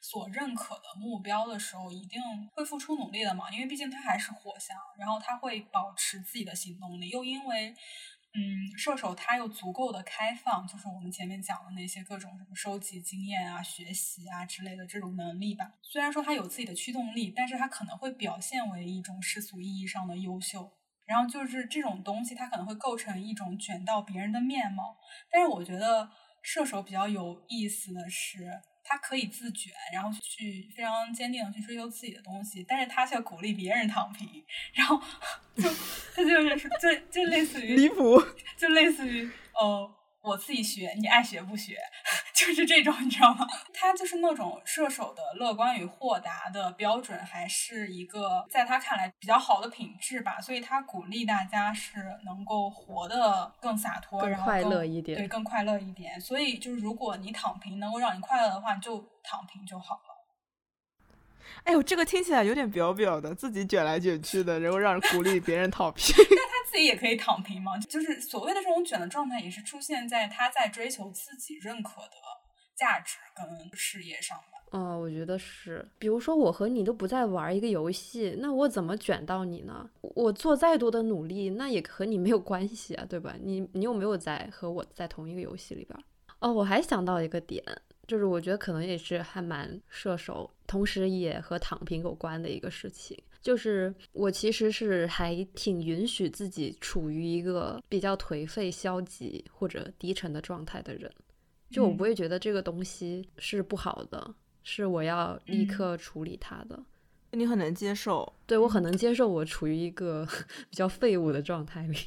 所认可的目标的时候，一定会付出努力的嘛，因为毕竟他还是火象，然后他会保持自己的行动力，又因为，嗯，射手他又足够的开放，就是我们前面讲的那些各种什么收集经验啊、学习啊之类的这种能力吧。虽然说他有自己的驱动力，但是他可能会表现为一种世俗意义上的优秀，然后就是这种东西，它可能会构成一种卷到别人的面貌。但是我觉得。射手比较有意思的是，他可以自卷，然后去非常坚定的去追求自己的东西，但是他却鼓励别人躺平，然后就他就是就就类似于离谱，就类似于呃。我自己学，你爱学不学，就是这种，你知道吗？他就是那种射手的乐观与豁达的标准，还是一个在他看来比较好的品质吧。所以他鼓励大家是能够活得更洒脱，然后快乐一点，对，更快乐一点。所以就是如果你躺平能够让你快乐的话，就躺平就好了。哎呦，这个听起来有点表表的，自己卷来卷去的，然后让人鼓励别人躺平。但他自己也可以躺平吗？就是所谓的这种卷的状态，也是出现在他在追求自己认可的价值跟事业上吧。哦，我觉得是。比如说，我和你都不再玩一个游戏，那我怎么卷到你呢？我做再多的努力，那也和你没有关系啊，对吧？你你有没有在和我在同一个游戏里边。哦，我还想到一个点。就是我觉得可能也是还蛮射手，同时也和躺平有关的一个事情。就是我其实是还挺允许自己处于一个比较颓废、消极或者低沉的状态的人，就我不会觉得这个东西是不好的，是我要立刻处理它的。你很能接受？对我很能接受我处于一个 比较废物的状态里。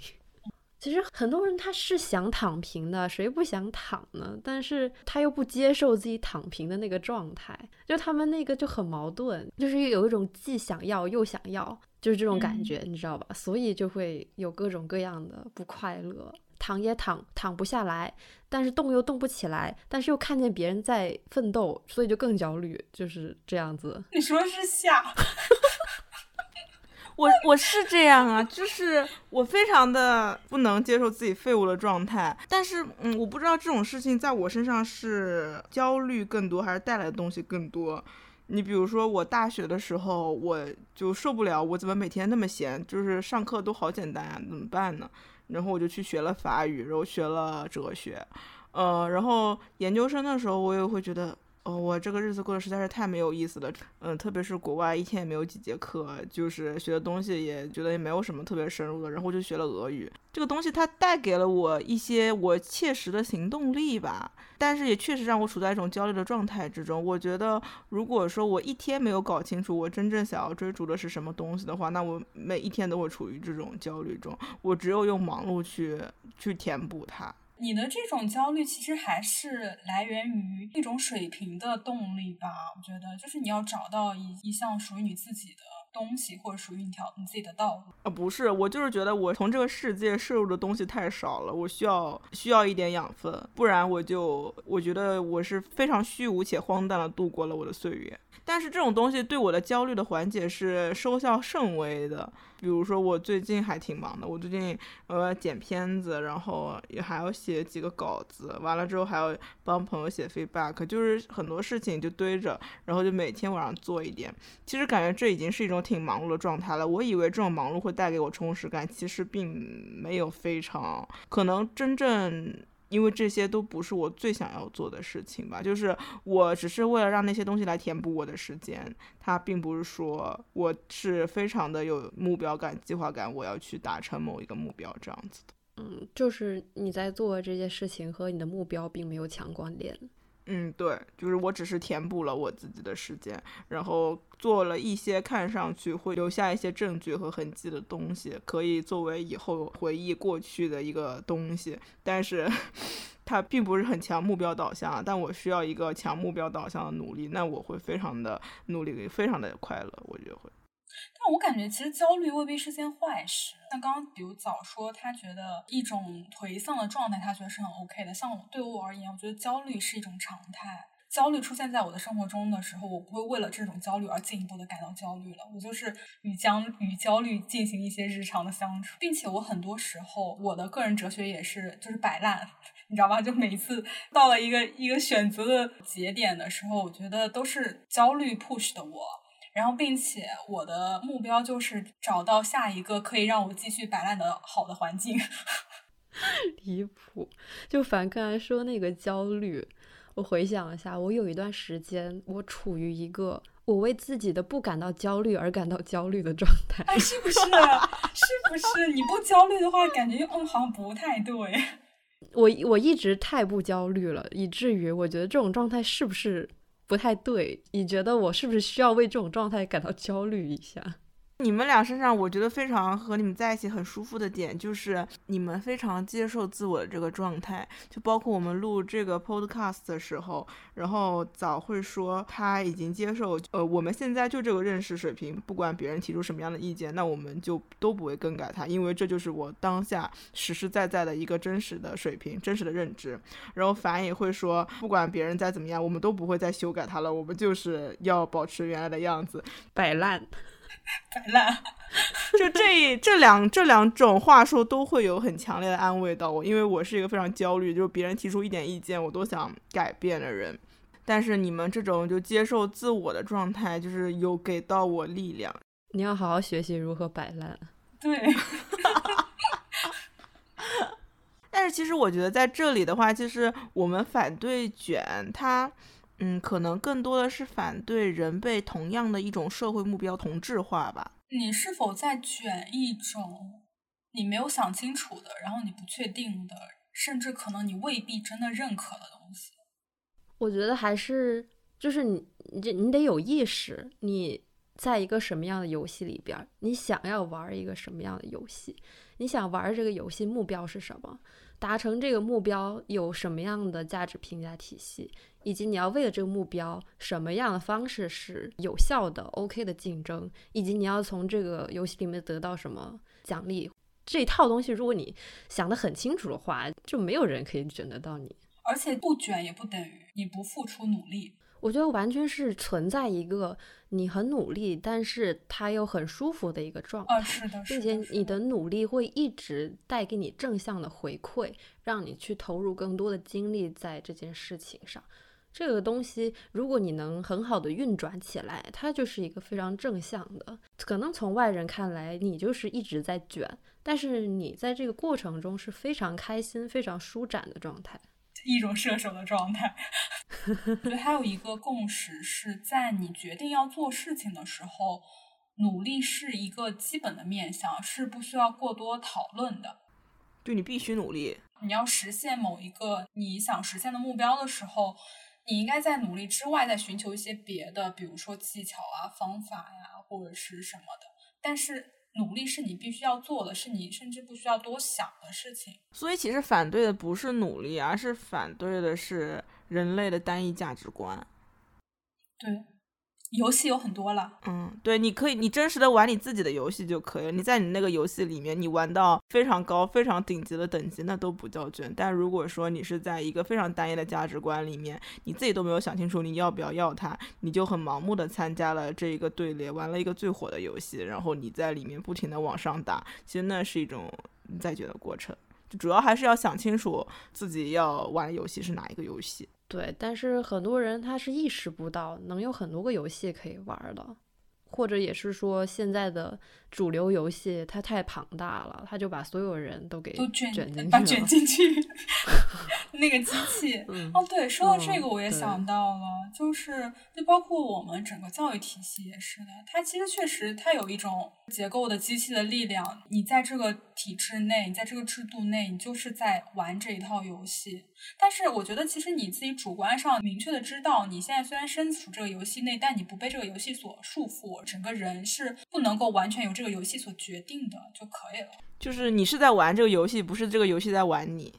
其实很多人他是想躺平的，谁不想躺呢？但是他又不接受自己躺平的那个状态，就他们那个就很矛盾，就是有一种既想要又想要，就是这种感觉，你知道吧？所以就会有各种各样的不快乐，躺也躺躺不下来，但是动又动不起来，但是又看见别人在奋斗，所以就更焦虑，就是这样子。你说是下？我我是这样啊，就是我非常的不能接受自己废物的状态，但是嗯，我不知道这种事情在我身上是焦虑更多，还是带来的东西更多。你比如说我大学的时候，我就受不了，我怎么每天那么闲，就是上课都好简单啊，怎么办呢？然后我就去学了法语，然后学了哲学，呃，然后研究生的时候，我也会觉得。哦，我这个日子过得实在是太没有意思了，嗯，特别是国外一天也没有几节课，就是学的东西也觉得也没有什么特别深入的，然后就学了俄语。这个东西它带给了我一些我切实的行动力吧，但是也确实让我处在一种焦虑的状态之中。我觉得，如果说我一天没有搞清楚我真正想要追逐的是什么东西的话，那我每一天都会处于这种焦虑中。我只有用忙碌去去填补它。你的这种焦虑其实还是来源于一种水平的动力吧？我觉得，就是你要找到一一项属于你自己的东西，或者属于一条你自己的道路。啊，不是，我就是觉得我从这个世界摄入的东西太少了，我需要需要一点养分，不然我就我觉得我是非常虚无且荒诞的度过了我的岁月。但是这种东西对我的焦虑的缓解是收效甚微的。比如说我最近还挺忙的，我最近呃剪片子，然后也还要写几个稿子，完了之后还要帮朋友写 feedback，就是很多事情就堆着，然后就每天晚上做一点。其实感觉这已经是一种挺忙碌的状态了。我以为这种忙碌会带给我充实感，其实并没有非常可能真正。因为这些都不是我最想要做的事情吧，就是我只是为了让那些东西来填补我的时间，它并不是说我是非常的有目标感、计划感，我要去达成某一个目标这样子的。嗯，就是你在做这些事情和你的目标并没有强关联。嗯，对，就是我只是填补了我自己的时间，然后做了一些看上去会留下一些证据和痕迹的东西，可以作为以后回忆过去的一个东西。但是，它并不是很强目标导向，但我需要一个强目标导向的努力，那我会非常的努力，非常的快乐，我觉得会。我感觉其实焦虑未必是件坏事。像刚刚比如早说，他觉得一种颓丧的状态，他觉得是很 OK 的。像我对我而言，我觉得焦虑是一种常态。焦虑出现在我的生活中的时候，我不会为了这种焦虑而进一步的感到焦虑了。我就是与将与焦虑进行一些日常的相处，并且我很多时候我的个人哲学也是就是摆烂，你知道吧？就每次到了一个一个选择的节点的时候，我觉得都是焦虑 push 的我。然后，并且我的目标就是找到下一个可以让我继续摆烂的好的环境。离谱！就凡刚才说那个焦虑，我回想一下，我有一段时间，我处于一个我为自己的不感到焦虑而感到焦虑的状态。哎，是不是？是不是？你不焦虑的话，感觉嗯，好像不太对。我我一直太不焦虑了，以至于我觉得这种状态是不是？不太对。你觉得我是不是需要为这种状态感到焦虑一下？你们俩身上，我觉得非常和你们在一起很舒服的点，就是你们非常接受自我的这个状态。就包括我们录这个 podcast 的时候，然后早会说他已经接受，呃，我们现在就这个认识水平，不管别人提出什么样的意见，那我们就都不会更改它，因为这就是我当下实实在在的一个真实的水平、真实的认知。然后凡也会说，不管别人再怎么样，我们都不会再修改它了，我们就是要保持原来的样子，摆烂。摆烂，就这这两这两种话术都会有很强烈的安慰到我，因为我是一个非常焦虑，就是别人提出一点意见我都想改变的人。但是你们这种就接受自我的状态，就是有给到我力量。你要好好学习如何摆烂。对。但是其实我觉得在这里的话，就是我们反对卷它。嗯，可能更多的是反对人被同样的一种社会目标同质化吧。你是否在卷一种你没有想清楚的，然后你不确定的，甚至可能你未必真的认可的东西？我觉得还是就是你，你你得有意识，你在一个什么样的游戏里边，你想要玩一个什么样的游戏？你想玩这个游戏目标是什么？达成这个目标有什么样的价值评价体系？以及你要为了这个目标什么样的方式是有效的、OK 的竞争，以及你要从这个游戏里面得到什么奖励，这一套东西，如果你想得很清楚的话，就没有人可以卷得到你。而且不卷也不等于你不付出努力。我觉得完全是存在一个你很努力，但是他又很舒服的一个状态，是的，并且你的努力会一直带给你正向的回馈，让你去投入更多的精力在这件事情上。这个东西，如果你能很好的运转起来，它就是一个非常正向的。可能从外人看来，你就是一直在卷，但是你在这个过程中是非常开心、非常舒展的状态，一种射手的状态。我觉得还有一个共识是在你决定要做事情的时候，努力是一个基本的面向，是不需要过多讨论的。对你必须努力，你要实现某一个你想实现的目标的时候。你应该在努力之外，再寻求一些别的，比如说技巧啊、方法呀，或者是什么的。但是努力是你必须要做的，是你甚至不需要多想的事情。所以其实反对的不是努力，而是反对的是人类的单一价值观。对。游戏有很多了，嗯，对，你可以，你真实的玩你自己的游戏就可以了。你在你那个游戏里面，你玩到非常高、非常顶级的等级，那都不叫卷。但如果说你是在一个非常单一的价值观里面，你自己都没有想清楚你要不要要它，你就很盲目的参加了这一个队列，玩了一个最火的游戏，然后你在里面不停的往上打，其实那是一种在卷的过程。主要还是要想清楚自己要玩游戏是哪一个游戏。对，但是很多人他是意识不到能有很多个游戏可以玩的，或者也是说现在的主流游戏它太庞大了，它就把所有人都给都卷进去，把卷进去。那个机器，哦，对，说到这个我也想到了，就是就包括我们整个教育体系也是的，它其实确实它有一种结构的机器的力量，你在这个体制内，你在这个制度内，你就是在玩这一套游戏。但是我觉得，其实你自己主观上明确的知道，你现在虽然身处这个游戏内，但你不被这个游戏所束缚，整个人是不能够完全由这个游戏所决定的就可以了。就是你是在玩这个游戏，不是这个游戏在玩你。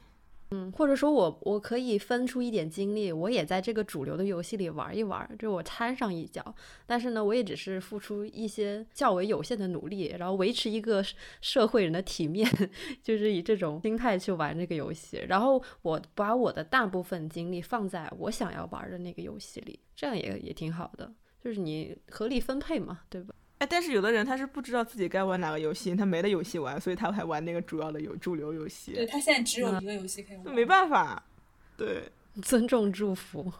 嗯，或者说我我可以分出一点精力，我也在这个主流的游戏里玩一玩，就我掺上一脚。但是呢，我也只是付出一些较为有限的努力，然后维持一个社会人的体面，就是以这种心态去玩这个游戏。然后我把我的大部分精力放在我想要玩的那个游戏里，这样也也挺好的，就是你合理分配嘛，对吧？哎，但是有的人他是不知道自己该玩哪个游戏，他没得游戏玩，所以他还玩那个主要的有主流游戏。对他现在只有一个游戏可以玩，没办法。对，尊重祝福，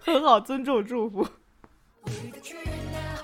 很好，尊重祝福。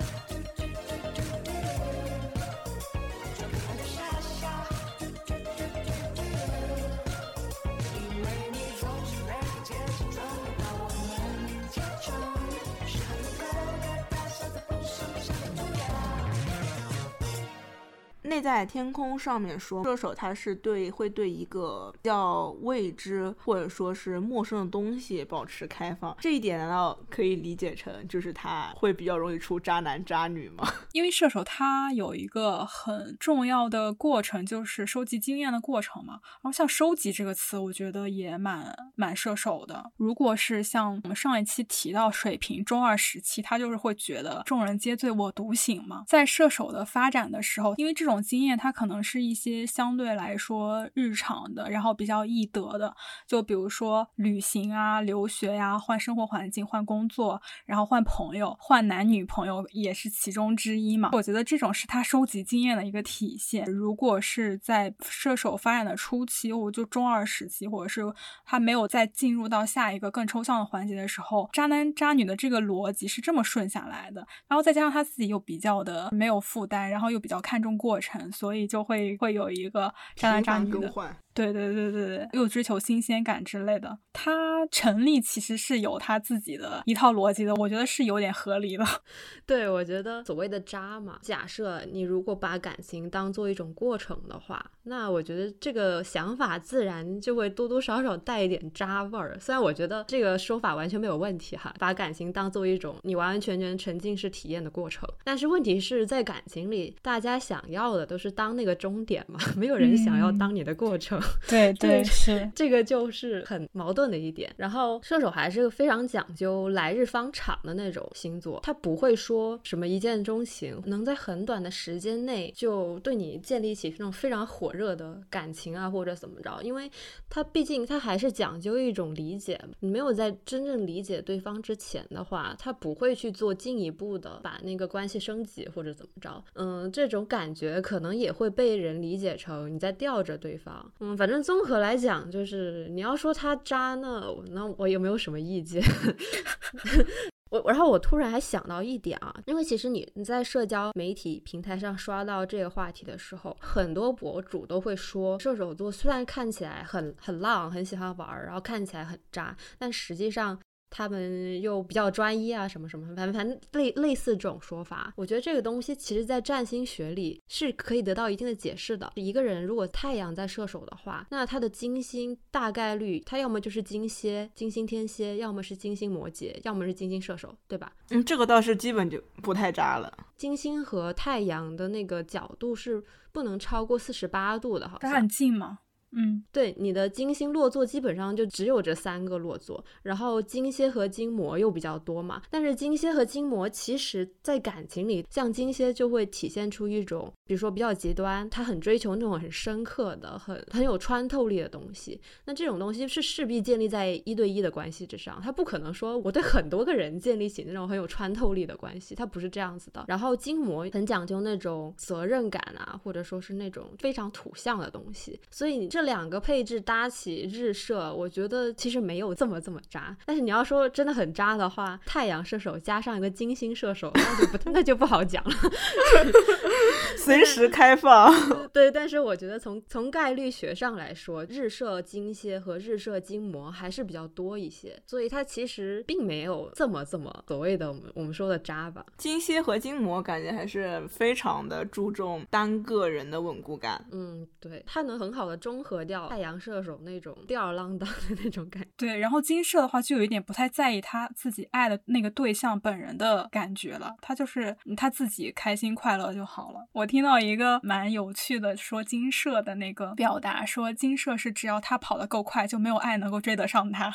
内在天空上面说，射手他是对会对一个比较未知或者说是陌生的东西保持开放，这一点难道可以理解成就是他会比较容易出渣男渣女吗？因为射手他有一个很重要的过程，就是收集经验的过程嘛。然后像收集这个词，我觉得也蛮蛮射手的。如果是像我们上一期提到水瓶中二时期，他就是会觉得众人皆醉我独醒嘛。在射手的发展的时候，因为这种。种经验，它可能是一些相对来说日常的，然后比较易得的，就比如说旅行啊、留学呀、换生活环境、换工作，然后换朋友、换男女朋友也是其中之一嘛。我觉得这种是他收集经验的一个体现。如果是在射手发展的初期，我就中二时期，或者是他没有再进入到下一个更抽象的环节的时候，渣男渣女的这个逻辑是这么顺下来的。然后再加上他自己又比较的没有负担，然后又比较看重过程，所以就会会有一个渣男渣女的。对对对对对，又追求新鲜感之类的，它成立其实是有它自己的一套逻辑的，我觉得是有点合理的。对，我觉得所谓的渣嘛，假设你如果把感情当做一种过程的话，那我觉得这个想法自然就会多多少少带一点渣味儿。虽然我觉得这个说法完全没有问题哈，把感情当做一种你完完全全沉浸式体验的过程，但是问题是在感情里，大家想要的都是当那个终点嘛，没有人想要当你的过程。对对是，这个就是很矛盾的一点。然后射手还是个非常讲究来日方长的那种星座，他不会说什么一见钟情，能在很短的时间内就对你建立起那种非常火热的感情啊，或者怎么着？因为他毕竟他还是讲究一种理解，你没有在真正理解对方之前的话，他不会去做进一步的把那个关系升级或者怎么着。嗯，这种感觉可能也会被人理解成你在吊着对方。嗯。反正综合来讲，就是你要说他渣，呢那我也没有什么意见？我然后我突然还想到一点啊，因为其实你你在社交媒体平台上刷到这个话题的时候，很多博主都会说射手座虽然看起来很很浪，很喜欢玩，然后看起来很渣，但实际上。他们又比较专一啊，什么什么，反正反正类类似这种说法，我觉得这个东西其实在占星学里是可以得到一定的解释的。一个人如果太阳在射手的话，那他的金星大概率他要么就是金蝎、金星天蝎，要么是金星摩羯，要么是金星射手，对吧？嗯，这个倒是基本就不太渣了。金星和太阳的那个角度是不能超过四十八度的，好像很近吗？嗯，对，你的金星落座基本上就只有这三个落座，然后金蝎和金魔又比较多嘛。但是金蝎和金魔其实在感情里，像金蝎就会体现出一种，比如说比较极端，他很追求那种很深刻的、很很有穿透力的东西。那这种东西是势必建立在一对一的关系之上，他不可能说我对很多个人建立起那种很有穿透力的关系，他不是这样子的。然后金魔很讲究那种责任感啊，或者说是那种非常土象的东西，所以你这。两个配置搭起日射，我觉得其实没有这么这么渣。但是你要说真的很渣的话，太阳射手加上一个金星射手，那就不那就不好讲了。随时开放。对，但是我觉得从从概率学上来说，日射金蝎和日射金魔还是比较多一些，所以它其实并没有这么这么所谓的我们我们说的渣吧。金蝎和金魔感觉还是非常的注重单个人的稳固感。嗯，对，它能很好的中和。和掉太阳射手那种吊儿郎当的那种感觉，对。然后金射的话就有一点不太在意他自己爱的那个对象本人的感觉了，他就是他自己开心快乐就好了。我听到一个蛮有趣的说金射的那个表达，说金射是只要他跑得够快，就没有爱能够追得上他。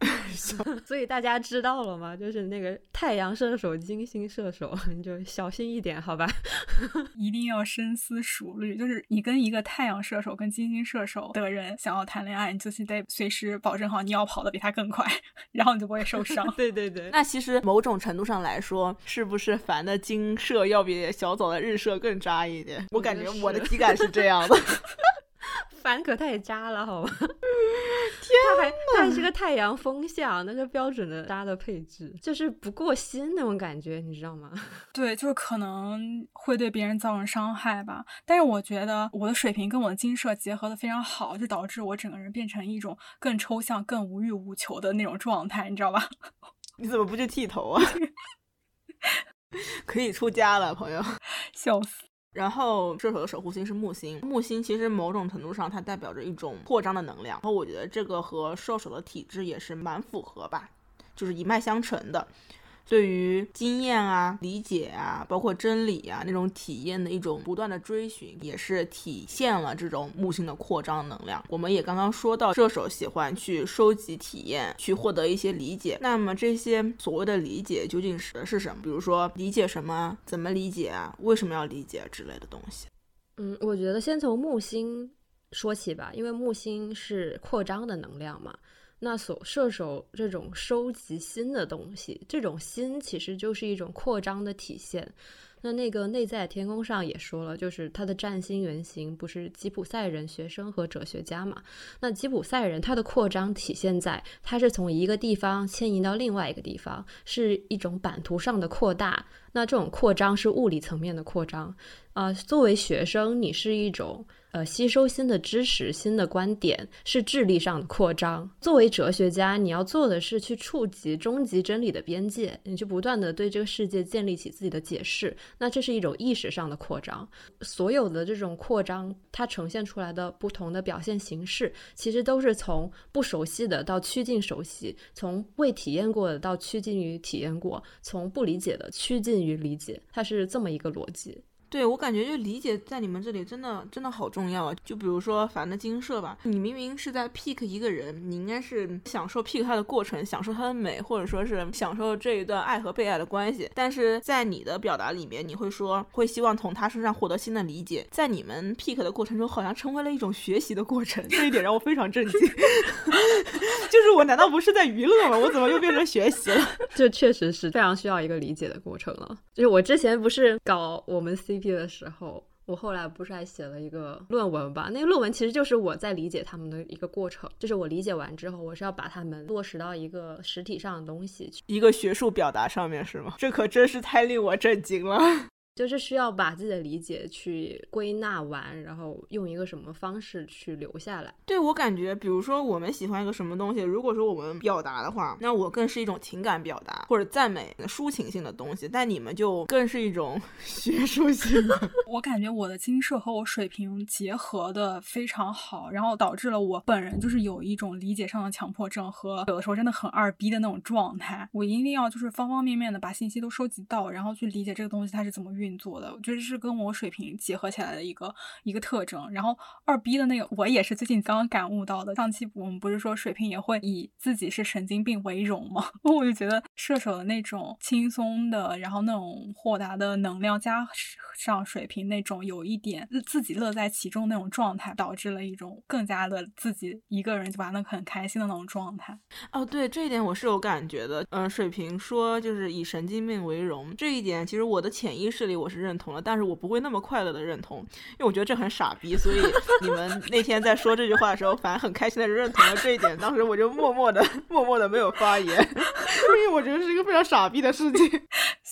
所以大家知道了吗？就是那个太阳射手、金星射手，你就小心一点，好吧？一定要深思熟虑。就是你跟一个太阳射手跟金星射手的人想要谈恋爱，你就是得随时保证好你要跑得比他更快，然后你就不会受伤。对对对。那其实某种程度上来说，是不是凡的金射要比小走的日射更渣一点？我感觉我的体感是这样的。凡可太渣了，好吗？天，他还他还是个太阳风象，那个标准的渣的配置，就是不过心那种感觉，你知道吗？对，就是可能会对别人造成伤害吧。但是我觉得我的水平跟我的金色结合的非常好，就导致我整个人变成一种更抽象、更无欲无求的那种状态，你知道吧？你怎么不去剃头啊？可以出家了，朋友，笑死。然后射手的守护星是木星，木星其实某种程度上它代表着一种扩张的能量，然后我觉得这个和射手的体质也是蛮符合吧，就是一脉相承的。对于经验啊、理解啊，包括真理啊那种体验的一种不断的追寻，也是体现了这种木星的扩张能量。我们也刚刚说到，射手喜欢去收集体验，去获得一些理解。那么这些所谓的理解究竟是是什么？比如说理解什么？怎么理解啊？为什么要理解之类的东西？嗯，我觉得先从木星说起吧，因为木星是扩张的能量嘛。那所射手这种收集新的东西，这种新其实就是一种扩张的体现。那那个内在天空上也说了，就是他的占星原型不是吉普赛人学生和哲学家嘛？那吉普赛人他的扩张体现在他是从一个地方迁移到另外一个地方，是一种版图上的扩大。那这种扩张是物理层面的扩张啊。作为学生，你是一种。呃，吸收新的知识、新的观点是智力上的扩张。作为哲学家，你要做的是去触及终极真理的边界，你去不断的对这个世界建立起自己的解释。那这是一种意识上的扩张。所有的这种扩张，它呈现出来的不同的表现形式，其实都是从不熟悉的到趋近熟悉，从未体验过的到趋近于体验过，从不理解的趋近于理解。它是这么一个逻辑。对我感觉就理解在你们这里真的真的好重要啊！就比如说凡的金色吧，你明明是在 pick 一个人，你应该是享受 pick 他的过程，享受他的美，或者说是享受这一段爱和被爱的关系。但是在你的表达里面，你会说会希望从他身上获得新的理解。在你们 pick 的过程中，好像成为了一种学习的过程，这一点让我非常震惊。就是我难道不是在娱乐吗？我怎么又变成学习了？这确实是非常需要一个理解的过程了。就是我之前不是搞我们 C。的时候，我后来不是还写了一个论文吧？那个论文其实就是我在理解他们的一个过程，就是我理解完之后，我是要把他们落实到一个实体上的东西，一个学术表达上面，是吗？这可真是太令我震惊了。就是需要把自己的理解去归纳完，然后用一个什么方式去留下来。对我感觉，比如说我们喜欢一个什么东西，如果说我们表达的话，那我更是一种情感表达或者赞美、抒情性的东西，但你们就更是一种 学术性的。我感觉我的金色和我水平结合的非常好，然后导致了我本人就是有一种理解上的强迫症和有的时候真的很二逼的那种状态。我一定要就是方方面面的把信息都收集到，然后去理解这个东西它是怎么运。运作的，我觉得是跟我水平结合起来的一个一个特征。然后二逼的那个，我也是最近刚刚感悟到的。上期我们不是说水平也会以自己是神经病为荣吗？我就觉得射手的那种轻松的，然后那种豁达的能量，加上水平那种有一点自己乐在其中那种状态，导致了一种更加的自己一个人就玩的很开心的那种状态。哦，对这一点我是有感觉的。嗯，水平说就是以神经病为荣这一点，其实我的潜意识里。我是认同了，但是我不会那么快乐的认同，因为我觉得这很傻逼。所以你们那天在说这句话的时候，反而很开心的认同了这一点。当时我就默默的、默默的没有发言，因为我觉得是一个非常傻逼的事情。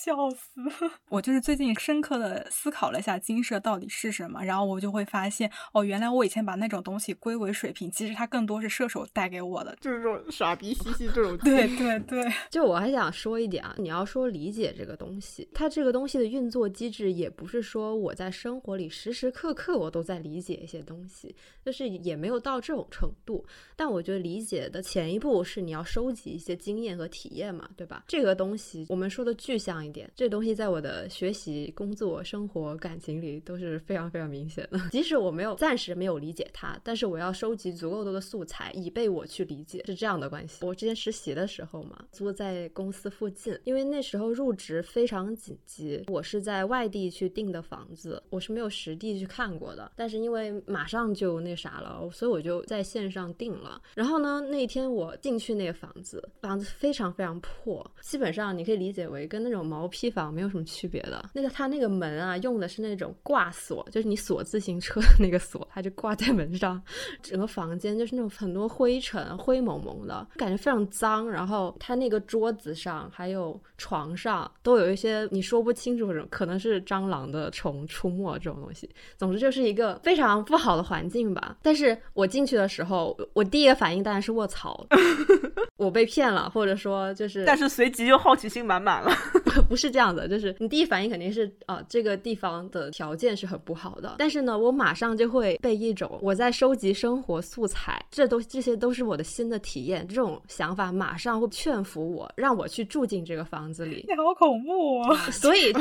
笑死！我就是最近深刻的思考了一下金舍到底是什么，然后我就会发现，哦，原来我以前把那种东西归为水平，其实它更多是射手带给我的，就是这种傻逼兮兮这种。对对对，就我还想说一点啊，你要说理解这个东西，它这个东西的运作机制，也不是说我在生活里时时刻刻我都在理解一些东西，就是也没有到这种程度。但我觉得理解的前一步是你要收集一些经验和体验嘛，对吧？这个东西我们说的具象一点，这东西在我的学习、工作、生活、感情里都是非常非常明显的。即使我没有暂时没有理解它，但是我要收集足够多的素材，以备我去理解，是这样的关系。我之前实习的时候嘛，租在公司附近，因为那时候入职非常紧急，我是在外地去订的房子，我是没有实地去看过的。但是因为马上就那啥了，所以我就在线上订了。然后呢？那天我进去那个房子，房子非常非常破，基本上你可以理解为跟那种毛坯房没有什么区别的。那个它那个门啊，用的是那种挂锁，就是你锁自行车的那个锁，它就挂在门上。整个房间就是那种很多灰尘，灰蒙蒙的，感觉非常脏。然后它那个桌子上还有床上都有一些你说不清楚什么，可能是蟑螂的虫出没这种东西。总之就是一个非常不好的环境吧。但是我进去的时候，我第第一个反应当然是卧槽，我被骗了，或者说就是，但是随即又好奇心满满了。不是这样的，就是你第一反应肯定是啊，这个地方的条件是很不好的。但是呢，我马上就会被一种我在收集生活素材，这都这些都是我的新的体验，这种想法马上会劝服我，让我去住进这个房子里。你好恐怖哦！所以。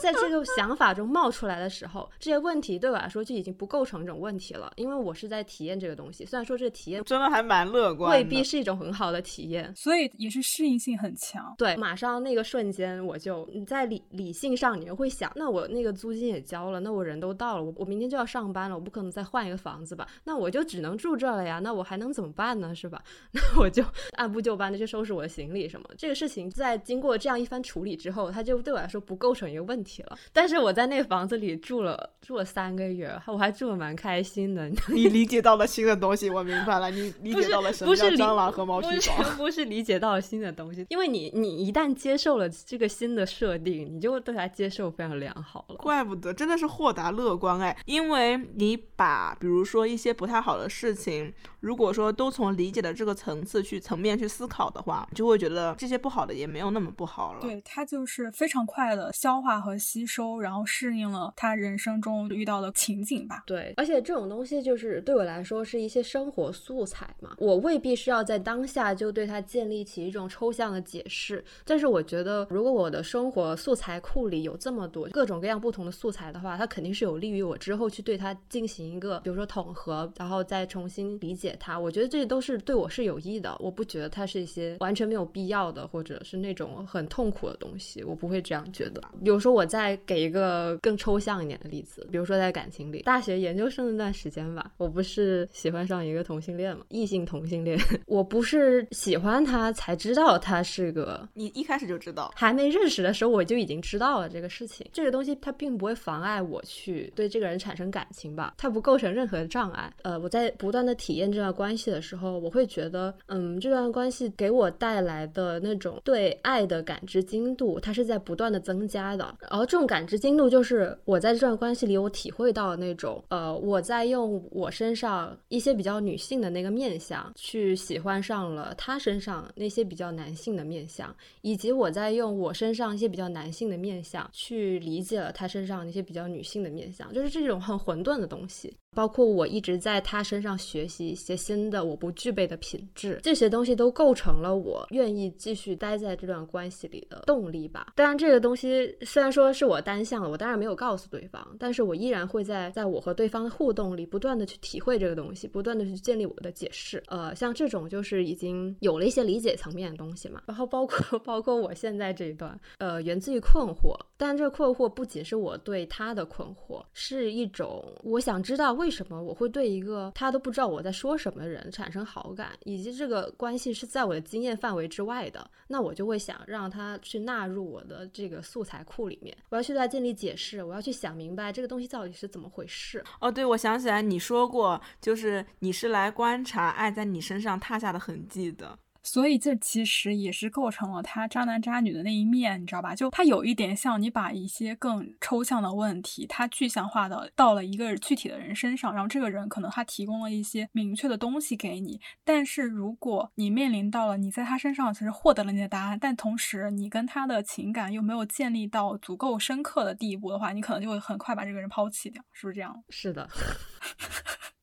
在这个想法中冒出来的时候，这些问题对我来说就已经不构成一种问题了，因为我是在体验这个东西。虽然说这个体验真的还蛮乐观，未必是一种很好的体验，所以也是适应性很强。对，马上那个瞬间我就你在理理性上，你就会想，那我那个租金也交了，那我人都到了，我我明天就要上班了，我不可能再换一个房子吧？那我就只能住这了呀，那我还能怎么办呢？是吧？那我就按部就班的去收拾我的行李什么。这个事情在经过这样一番处理之后，它就对我来说不构成一个问题了。但是我。在那个房子里住了住了三个月，我还住的蛮开心的。你理解到了新的东西，我明白了。你理解到了什么叫蟑螂和毛坯床？不是理解到了新的东西，因为你你一旦接受了这个新的设定，你就对它接受非常良好了。怪不得真的是豁达乐观哎，因为你把比如说一些不太好的事情，如果说都从理解的这个层次去层面去思考的话，就会觉得这些不好的也没有那么不好了。对，它就是非常快的消化和和吸收，然后。适应了他人生中遇到的情景吧。对，而且这种东西就是对我来说是一些生活素材嘛，我未必是要在当下就对它建立起一种抽象的解释。但是我觉得，如果我的生活素材库里有这么多各种各样不同的素材的话，它肯定是有利于我之后去对它进行一个，比如说统合，然后再重新理解它。我觉得这些都是对我是有益的。我不觉得它是一些完全没有必要的，或者是那种很痛苦的东西。我不会这样觉得。有时候，我再给一个。呃，更抽象一点的例子，比如说在感情里，大学研究生那段时间吧，我不是喜欢上一个同性恋嘛，异性同性恋，我不是喜欢他才知道他是个，你一开始就知道，还没认识的时候我就已经知道了这个事情，这个东西它并不会妨碍我去对这个人产生感情吧，它不构成任何障碍。呃，我在不断的体验这段关系的时候，我会觉得，嗯，这段关系给我带来的那种对爱的感知精度，它是在不断的增加的，然后这种感知精度。就是我在这段关系里，我体会到那种，呃，我在用我身上一些比较女性的那个面相，去喜欢上了他身上那些比较男性的面相，以及我在用我身上一些比较男性的面相，去理解了他身上那些比较女性的面相，就是这种很混沌的东西。包括我一直在他身上学习一些新的我不具备的品质，这些东西都构成了我愿意继续待在这段关系里的动力吧。当然，这个东西虽然说是我单向的，我当然没有告诉对方，但是我依然会在在我和对方的互动里不断的去体会这个东西，不断的去建立我的解释。呃，像这种就是已经有了一些理解层面的东西嘛。然后包括包括我现在这一段，呃，源自于困惑，但这困惑不仅是我对他的困惑，是一种我想知道。为为什么我会对一个他都不知道我在说什么的人产生好感，以及这个关系是在我的经验范围之外的？那我就会想让他去纳入我的这个素材库里面，我要去对他建立解释，我要去想明白这个东西到底是怎么回事。哦，对，我想起来你说过，就是你是来观察爱在你身上踏下的痕迹的。所以这其实也是构成了他渣男渣女的那一面，你知道吧？就他有一点像你把一些更抽象的问题，他具象化的到了一个具体的人身上，然后这个人可能他提供了一些明确的东西给你。但是如果你面临到了你在他身上其实获得了你的答案，但同时你跟他的情感又没有建立到足够深刻的地步的话，你可能就会很快把这个人抛弃掉，是不是这样？是的。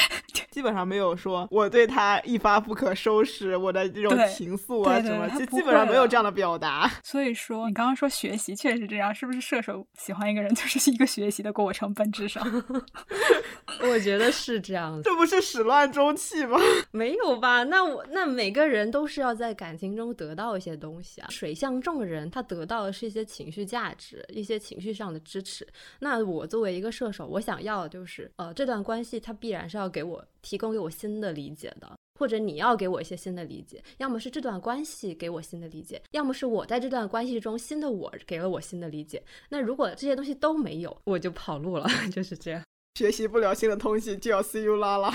基本上没有说我对他一发不可收拾，我的这种情愫啊什么，就基本上没有这样的表达。所以说，你刚刚说学习确实是这样，是不是射手喜欢一个人就是一个学习的过程？本质上，我觉得是这样的。这不是始乱终弃吗？没有吧？那我那每个人都是要在感情中得到一些东西啊。水象众人他得到的是一些情绪价值，一些情绪上的支持。那我作为一个射手，我想要的就是呃，这段关系它必然是要给我。提供给我新的理解的，或者你要给我一些新的理解，要么是这段关系给我新的理解，要么是我在这段关系中新的我给了我新的理解。那如果这些东西都没有，我就跑路了，就是这样。学习不了新的东西，就要 see you 啦啦。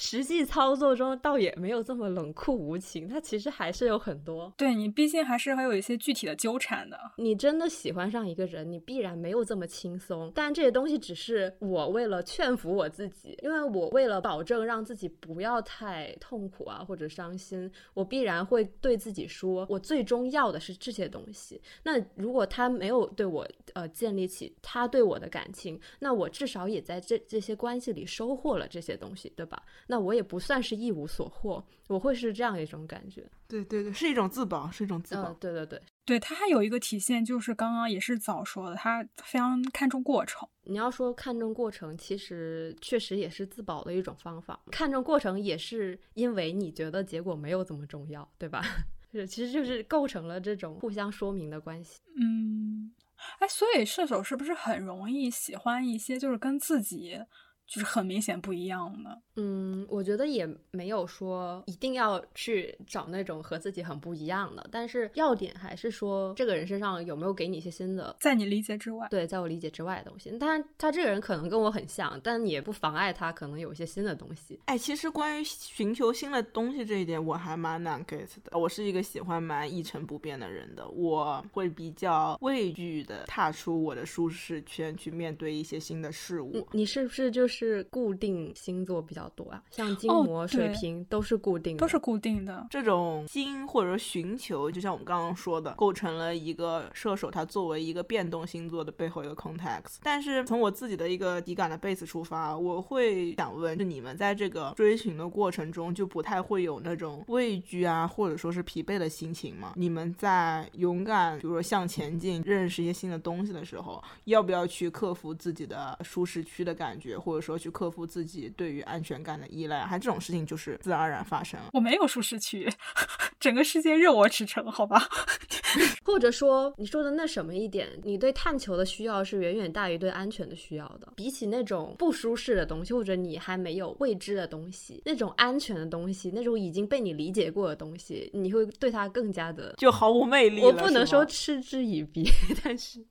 实际操作中倒也没有这么冷酷无情，它其实还是有很多。对你，毕竟还是会有一些具体的纠缠的。你真的喜欢上一个人，你必然没有这么轻松。但这些东西只是我为了劝服我自己，因为我为了保证让自己不要太痛苦啊或者伤心，我必然会对自己说，我最终要的是这些东西。那如果他没有对我呃建立起他对我的感情，那我至少也在这这些关系里收获了这些东西，对吧？那我也不算是一无所获，我会是这样一种感觉。对对对，是一种自保，是一种自保。嗯，对对对，对他还有一个体现，就是刚刚也是早说的，他非常看重过程。你要说看重过程，其实确实也是自保的一种方法。看重过程也是因为你觉得结果没有这么重要，对吧？是，其实就是构成了这种互相说明的关系。嗯，哎，所以射手是不是很容易喜欢一些就是跟自己？就是很明显不一样的。嗯，我觉得也没有说一定要去找那种和自己很不一样的，但是要点还是说这个人身上有没有给你一些新的，在你理解之外，对，在我理解之外的东西。当然，他这个人可能跟我很像，但也不妨碍他可能有一些新的东西。哎，其实关于寻求新的东西这一点，我还蛮难 get 的。我是一个喜欢蛮一成不变的人的，我会比较畏惧的踏出我的舒适圈，去面对一些新的事物。你是不是就？是固定星座比较多啊，像金魔、水平都是固定的，都是固定的。这种心或者说寻求，就像我们刚刚说的，构成了一个射手他作为一个变动星座的背后一个 context。但是从我自己的一个底感的 base 出发，我会想问，就你们在这个追寻的过程中，就不太会有那种畏惧啊，或者说是疲惫的心情吗？你们在勇敢，比如说向前进，认识一些新的东西的时候，要不要去克服自己的舒适区的感觉，或者？说去克服自己对于安全感的依赖，还这种事情就是自然而然发生了。我没有舒适区，整个世界任我驰骋，好吧？或者说你说的那什么一点，你对探求的需要是远远大于对安全的需要的。比起那种不舒适的东西，或者你还没有未知的东西，那种安全的东西，那种已经被你理解过的东西，你会对它更加的就毫无魅力。我不能说嗤之以鼻，但是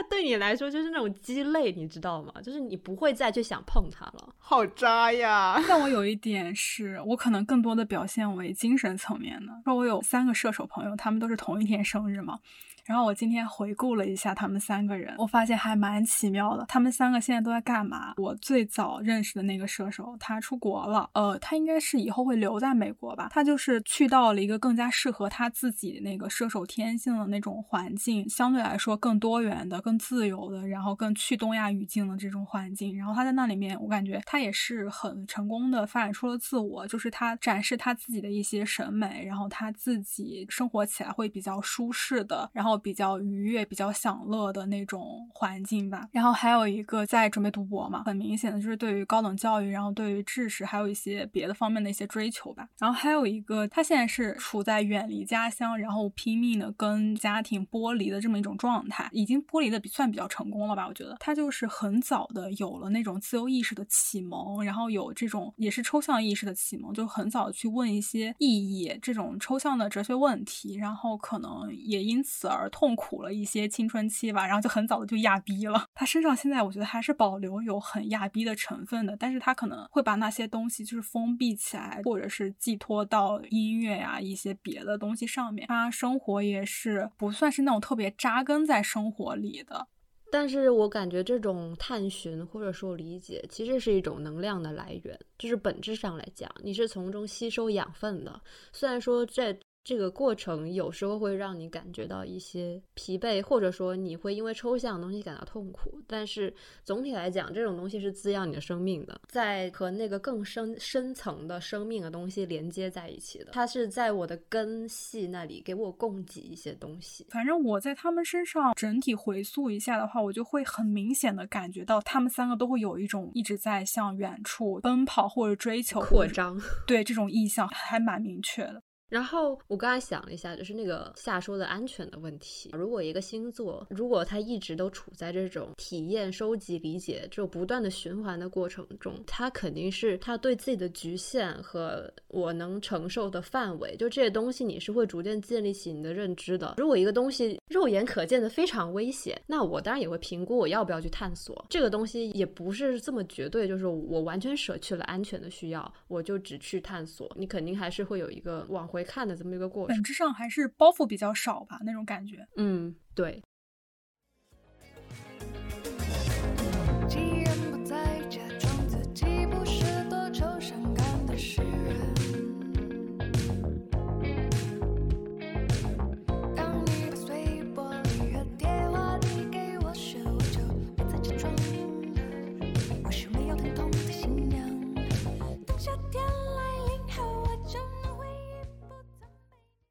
它对你来说就是那种鸡肋，你知道吗？就是你不。会再去想碰它了，好渣呀！但我有一点是，我可能更多的表现为精神层面的。说我有三个射手朋友，他们都是同一天生日嘛。然后我今天回顾了一下他们三个人，我发现还蛮奇妙的。他们三个现在都在干嘛？我最早认识的那个射手，他出国了。呃，他应该是以后会留在美国吧？他就是去到了一个更加适合他自己那个射手天性的那种环境，相对来说更多元的、更自由的，然后更去东亚语境的这种环境。然后他在那里面，我感觉他也是很成功的发展出了自我，就是他展示他自己的一些审美，然后他自己生活起来会比较舒适的，然后。比较愉悦、比较享乐的那种环境吧。然后还有一个在准备读博嘛，很明显的就是对于高等教育，然后对于知识，还有一些别的方面的一些追求吧。然后还有一个，他现在是处在远离家乡，然后拼命的跟家庭剥离的这么一种状态，已经剥离的比算比较成功了吧？我觉得他就是很早的有了那种自由意识的启蒙，然后有这种也是抽象意识的启蒙，就很早去问一些意义这种抽象的哲学问题，然后可能也因此而。而痛苦了一些青春期吧，然后就很早的就亚逼了。他身上现在我觉得还是保留有很亚逼的成分的，但是他可能会把那些东西就是封闭起来，或者是寄托到音乐呀一些别的东西上面。他生活也是不算是那种特别扎根在生活里的，但是我感觉这种探寻或者说理解，其实是一种能量的来源，就是本质上来讲，你是从中吸收养分的。虽然说在这个过程有时候会让你感觉到一些疲惫，或者说你会因为抽象的东西感到痛苦。但是总体来讲，这种东西是滋养你的生命的，在和那个更深深层的生命的东西连接在一起的。它是在我的根系那里给我供给一些东西。反正我在他们身上整体回溯一下的话，我就会很明显的感觉到，他们三个都会有一种一直在向远处奔跑或者追求扩张，对这种意向还蛮明确的。然后我刚才想了一下，就是那个夏说的安全的问题。如果一个星座，如果他一直都处在这种体验、收集、理解这种不断的循环的过程中，他肯定是他对自己的局限和我能承受的范围，就这些东西，你是会逐渐建立起你的认知的。如果一个东西，肉眼可见的非常危险，那我当然也会评估我要不要去探索。这个东西也不是这么绝对，就是我完全舍去了安全的需要，我就只去探索。你肯定还是会有一个往回看的这么一个过程。本质上还是包袱比较少吧，那种感觉。嗯，对。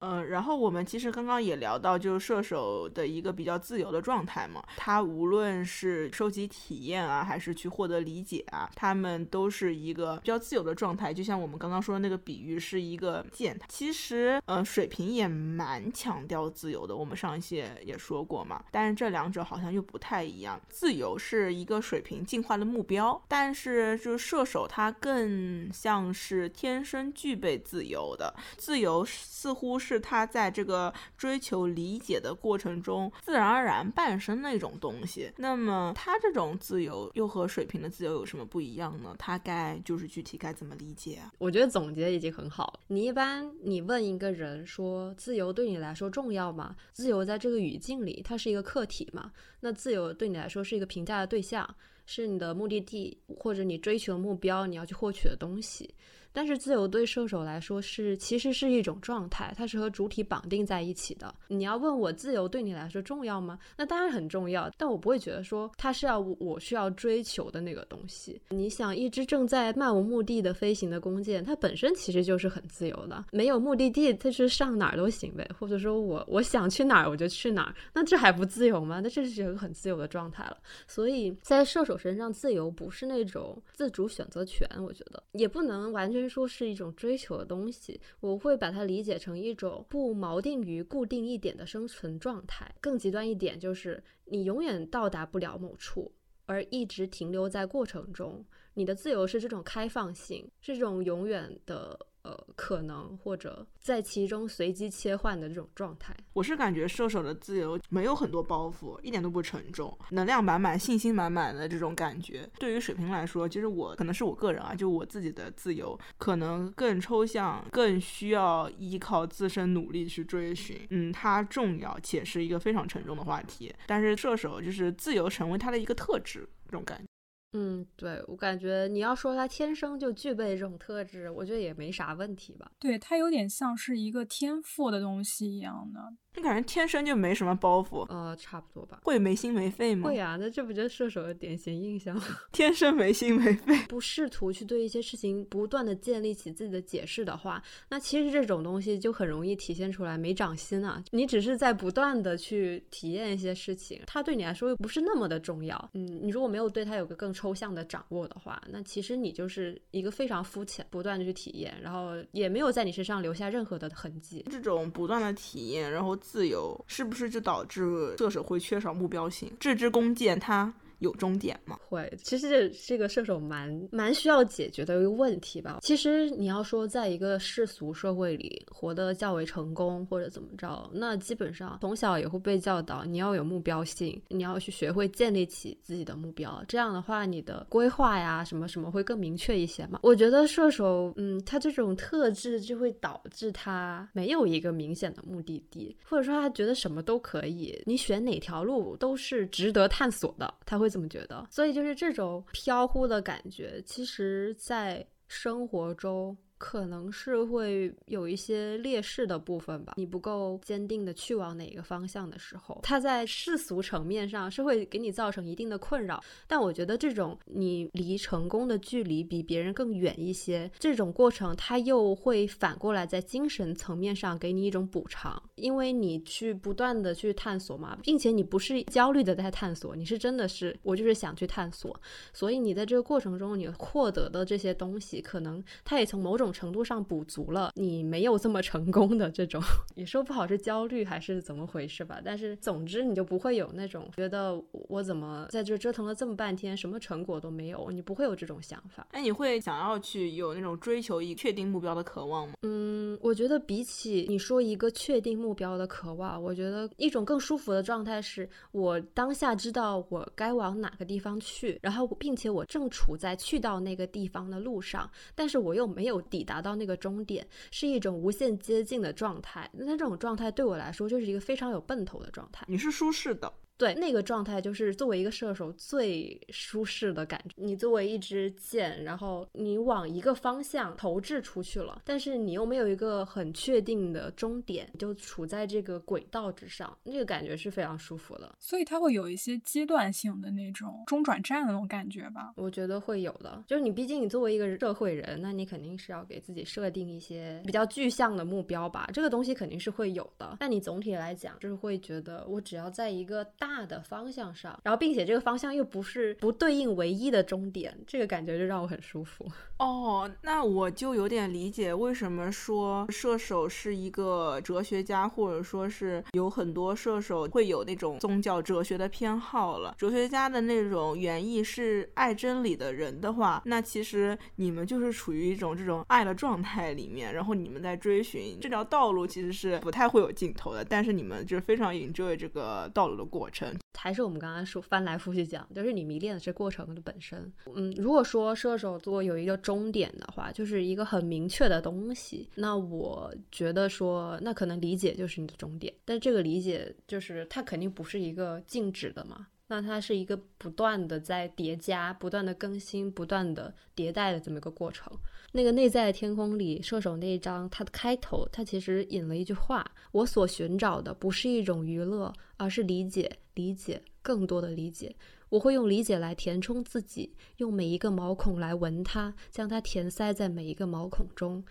嗯，然后我们其实刚刚也聊到，就是射手的一个比较自由的状态嘛。他无论是收集体验啊，还是去获得理解啊，他们都是一个比较自由的状态。就像我们刚刚说的那个比喻，是一个剑。其实，呃，水瓶也蛮强调自由的。我们上一期也说过嘛，但是这两者好像又不太一样。自由是一个水瓶进化的目标，但是就是射手，他更像是天生具备自由的。自由似乎是是他在这个追求理解的过程中自然而然诞生的一种东西。那么他这种自由又和水瓶的自由有什么不一样呢？他该就是具体该怎么理解啊？我觉得总结已经很好了。你一般你问一个人说自由对你来说重要吗？自由在这个语境里，它是一个客体嘛？那自由对你来说是一个评价的对象，是你的目的地或者你追求的目标，你要去获取的东西。但是自由对射手来说是其实是一种状态，它是和主体绑定在一起的。你要问我自由对你来说重要吗？那当然很重要，但我不会觉得说它是要我需要追求的那个东西。你想，一支正在漫无目的的飞行的弓箭，它本身其实就是很自由的，没有目的地，它是上哪儿都行呗。或者说我我想去哪儿我就去哪儿，那这还不自由吗？那这是一个很自由的状态了。所以在射手身上，自由不是那种自主选择权，我觉得也不能完全。虽说是一种追求的东西，我会把它理解成一种不锚定于固定一点的生存状态。更极端一点，就是你永远到达不了某处，而一直停留在过程中。你的自由是这种开放性，是这种永远的。呃，可能或者在其中随机切换的这种状态，我是感觉射手的自由没有很多包袱，一点都不沉重，能量满满、信心满满的这种感觉。对于水瓶来说，其实我可能是我个人啊，就我自己的自由可能更抽象，更需要依靠自身努力去追寻。嗯，它重要且是一个非常沉重的话题。但是射手就是自由成为他的一个特质，这种感觉。嗯，对我感觉你要说他天生就具备这种特质，我觉得也没啥问题吧。对他有点像是一个天赋的东西一样的。你感觉天生就没什么包袱？呃，差不多吧。会没心没肺吗？会啊，那这不就是射手的典型印象吗？天生没心没肺，不试图去对一些事情不断的建立起自己的解释的话，那其实这种东西就很容易体现出来没长心啊。你只是在不断的去体验一些事情，它对你来说又不是那么的重要。嗯，你如果没有对它有个更抽象的掌握的话，那其实你就是一个非常肤浅，不断的去体验，然后也没有在你身上留下任何的痕迹。这种不断的体验，然后。自由是不是就导致射手会缺少目标性？这支弓箭它有终点吗？会，其实这是一个射手蛮蛮需要解决的一个问题吧。其实你要说在一个世俗社会里活得较为成功或者怎么着，那基本上从小也会被教导你要有目标性，你要去学会建立起自己的目标。这样的话，你的规划呀什么什么会更明确一些嘛。我觉得射手，嗯，他这种特质就会导致他没有一个明显的目的地，或者说他觉得什么都可以，你选哪条路都是值得探索的，他会。这么觉得，所以就是这种飘忽的感觉，其实，在生活中。可能是会有一些劣势的部分吧。你不够坚定的去往哪个方向的时候，它在世俗层面上是会给你造成一定的困扰。但我觉得这种你离成功的距离比别人更远一些，这种过程它又会反过来在精神层面上给你一种补偿，因为你去不断的去探索嘛，并且你不是焦虑的在探索，你是真的是我就是想去探索。所以你在这个过程中，你获得的这些东西，可能它也从某种程度上补足了你没有这么成功的这种，也说不好是焦虑还是怎么回事吧。但是总之你就不会有那种觉得我怎么在这折腾了这么半天，什么成果都没有，你不会有这种想法。哎，你会想要去有那种追求一确定目标的渴望吗？嗯，我觉得比起你说一个确定目标的渴望，我觉得一种更舒服的状态是我当下知道我该往哪个地方去，然后并且我正处在去到那个地方的路上，但是我又没有抵达到那个终点，是一种无限接近的状态。那这种状态对我来说就是一个非常有奔头的状态。你是舒适的。对，那个状态就是作为一个射手最舒适的感觉。你作为一支箭，然后你往一个方向投掷出去了，但是你又没有一个很确定的终点，就处在这个轨道之上，那个感觉是非常舒服的。所以它会有一些阶段性的那种中转站的那种感觉吧？我觉得会有的，就是你毕竟你作为一个社会人，那你肯定是要给自己设定一些比较具象的目标吧？这个东西肯定是会有的。但你总体来讲，就是会觉得我只要在一个大大的方向上，然后并且这个方向又不是不对应唯一的终点，这个感觉就让我很舒服。哦，那我就有点理解为什么说射手是一个哲学家，或者说是有很多射手会有那种宗教哲学的偏好了。哲学家的那种原意是爱真理的人的话，那其实你们就是处于一种这种爱的状态里面，然后你们在追寻这条道路，其实是不太会有尽头的，但是你们就是非常 enjoy 这个道路的过程。还是我们刚刚说翻来覆去讲，就是你迷恋的这过程的本身。嗯，如果说射手座有一个终点的话，就是一个很明确的东西，那我觉得说，那可能理解就是你的终点。但这个理解就是它肯定不是一个静止的嘛，那它是一个不断的在叠加、不断的更新、不断的迭代的这么一个过程。那个内在的天空里，射手那一章，它的开头，它其实引了一句话：我所寻找的不是一种娱乐，而是理解，理解，更多的理解。我会用理解来填充自己，用每一个毛孔来闻它，将它填塞在每一个毛孔中。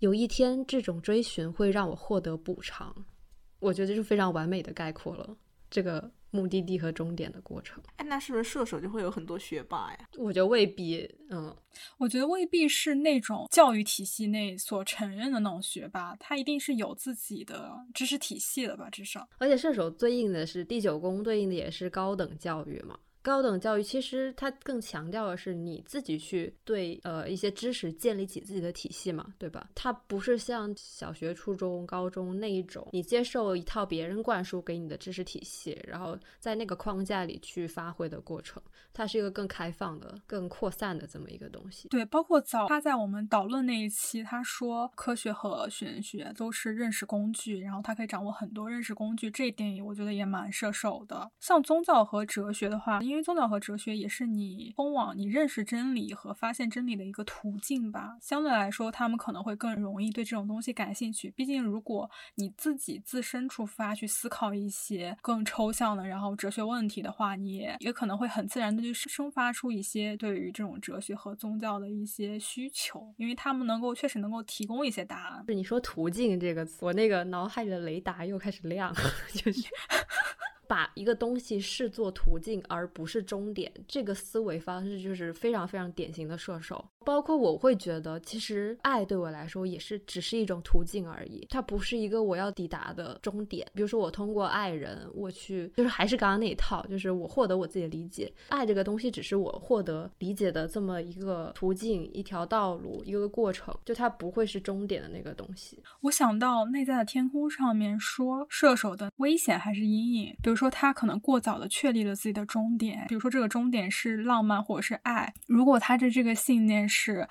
有一天，这种追寻会让我获得补偿。我觉得这是非常完美的概括了这个目的地和终点的过程。哎，那是不是射手就会有很多学霸呀？我觉得未必，嗯，我觉得未必是那种教育体系内所承认的那种学霸，他一定是有自己的知识体系的吧，至少。而且射手对应的是第九宫，对应的也是高等教育嘛。高等教育其实它更强调的是你自己去对呃一些知识建立起自己的体系嘛，对吧？它不是像小学、初中、高中那一种，你接受一套别人灌输给你的知识体系，然后在那个框架里去发挥的过程。它是一个更开放的、更扩散的这么一个东西。对，包括早他在我们导论那一期，他说科学和玄学都是认识工具，然后他可以掌握很多认识工具，这一点我觉得也蛮射手的。像宗教和哲学的话，因为因为宗教和哲学也是你通往你认识真理和发现真理的一个途径吧。相对来说，他们可能会更容易对这种东西感兴趣。毕竟，如果你自己自身出发去思考一些更抽象的，然后哲学问题的话，你也也可能会很自然的就生发出一些对于这种哲学和宗教的一些需求，因为他们能够确实能够提供一些答案。是你说途径这个词，我那个脑海里的雷达又开始亮，就是。把一个东西视作途径而不是终点，这个思维方式就是非常非常典型的射手。包括我会觉得，其实爱对我来说也是只是一种途径而已，它不是一个我要抵达的终点。比如说，我通过爱人，我去，就是还是刚刚那一套，就是我获得我自己的理解。爱这个东西只是我获得理解的这么一个途径、一条道路、一个过程，就它不会是终点的那个东西。我想到内在的天空上面说，射手的危险还是阴影。比如说，他可能过早的确立了自己的终点，比如说这个终点是浪漫或者是爱。如果他的这个信念是。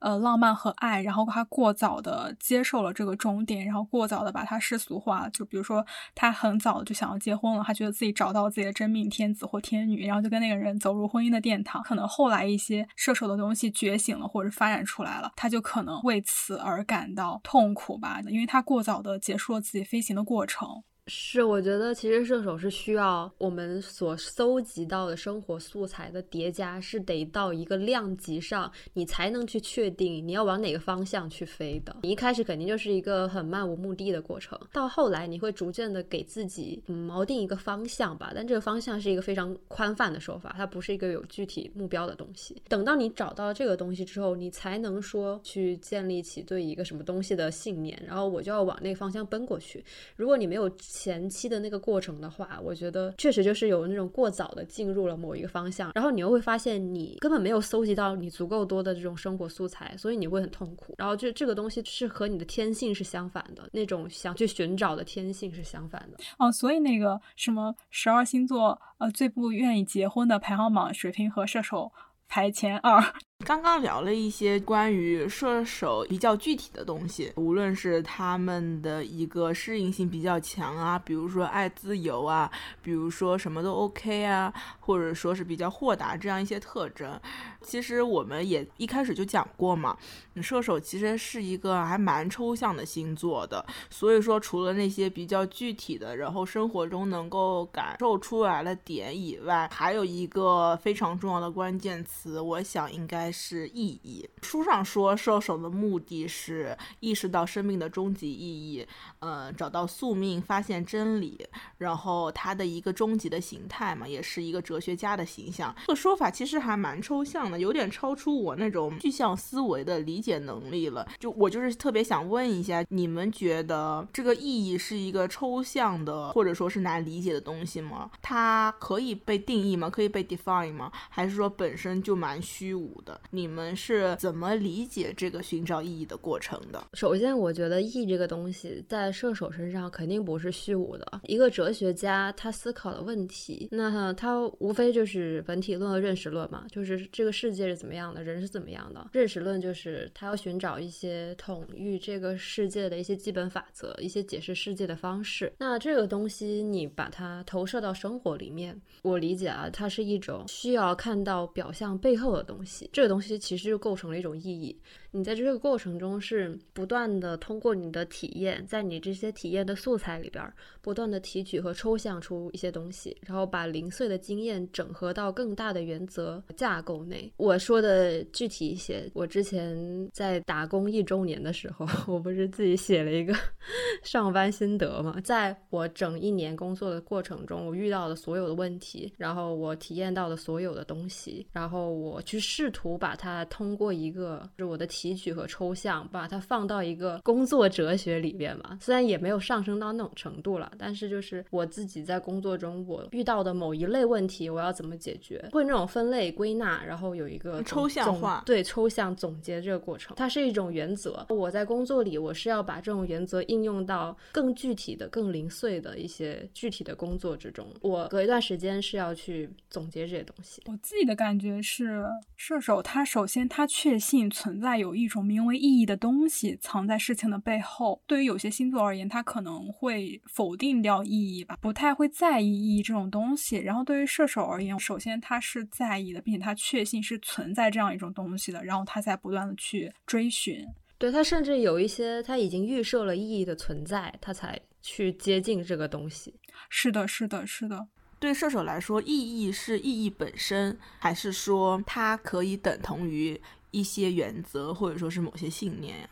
呃，浪漫和爱，然后他过早的接受了这个终点，然后过早的把它世俗化。就比如说，他很早就想要结婚了，他觉得自己找到自己的真命天子或天女，然后就跟那个人走入婚姻的殿堂。可能后来一些射手的东西觉醒了，或者发展出来了，他就可能为此而感到痛苦吧，因为他过早的结束了自己飞行的过程。是，我觉得其实射手是需要我们所搜集到的生活素材的叠加，是得到一个量级上，你才能去确定你要往哪个方向去飞的。你一开始肯定就是一个很漫无目的的过程，到后来你会逐渐的给自己嗯锚定一个方向吧。但这个方向是一个非常宽泛的说法，它不是一个有具体目标的东西。等到你找到这个东西之后，你才能说去建立起对一个什么东西的信念，然后我就要往那个方向奔过去。如果你没有前期的那个过程的话，我觉得确实就是有那种过早的进入了某一个方向，然后你又会发现你根本没有搜集到你足够多的这种生活素材，所以你会很痛苦。然后这这个东西是和你的天性是相反的，那种想去寻找的天性是相反的。哦，所以那个什么十二星座呃最不愿意结婚的排行榜，水瓶和射手排前二。刚刚聊了一些关于射手比较具体的东西，无论是他们的一个适应性比较强啊，比如说爱自由啊，比如说什么都 OK 啊，或者说是比较豁达这样一些特征。其实我们也一开始就讲过嘛，射手其实是一个还蛮抽象的星座的，所以说除了那些比较具体的，然后生活中能够感受出来的点以外，还有一个非常重要的关键词，我想应该。是意义。书上说，射手的目的是意识到生命的终极意义，呃，找到宿命，发现真理。然后他的一个终极的形态嘛，也是一个哲学家的形象。这个说法其实还蛮抽象的，有点超出我那种具象思维的理解能力了。就我就是特别想问一下，你们觉得这个意义是一个抽象的，或者说是难理解的东西吗？它可以被定义吗？可以被 define 吗？还是说本身就蛮虚无的？你们是怎么理解这个寻找意义的过程的？首先，我觉得意义这个东西在射手身上肯定不是虚无的。一个哲学家他思考的问题，那他无非就是本体论和认识论嘛，就是这个世界是怎么样的，人是怎么样的。认识论就是他要寻找一些统御这个世界的一些基本法则，一些解释世界的方式。那这个东西你把它投射到生活里面，我理解啊，它是一种需要看到表象背后的东西。这东西其实就构成了一种意义。你在这个过程中是不断的通过你的体验，在你这些体验的素材里边，不断的提取和抽象出一些东西，然后把零碎的经验整合到更大的原则架构内。我说的具体一些，我之前在打工一周年的时候，我不是自己写了一个 上班心得嘛？在我整一年工作的过程中，我遇到的所有的问题，然后我体验到的所有的东西，然后我去试图把它通过一个就是我的体提取和抽象，把它放到一个工作哲学里边吧。虽然也没有上升到那种程度了，但是就是我自己在工作中我遇到的某一类问题，我要怎么解决？会那种分类归纳，然后有一个抽象化，对抽象总结这个过程，它是一种原则。我在工作里，我是要把这种原则应用到更具体的、更零碎的一些具体的工作之中。我隔一段时间是要去总结这些东西。我自己的感觉是，射手他首先他确信存在有。有一种名为意义的东西藏在事情的背后。对于有些星座而言，他可能会否定掉意义吧，不太会在意意义这种东西。然后对于射手而言，首先他是在意的，并且他确信是存在这样一种东西的，然后他才不断的去追寻。对他甚至有一些他已经预设了意义的存在，他才去接近这个东西。是的，是的，是的。对射手来说，意义是意义本身，还是说它可以等同于？一些原则，或者说是某些信念呀，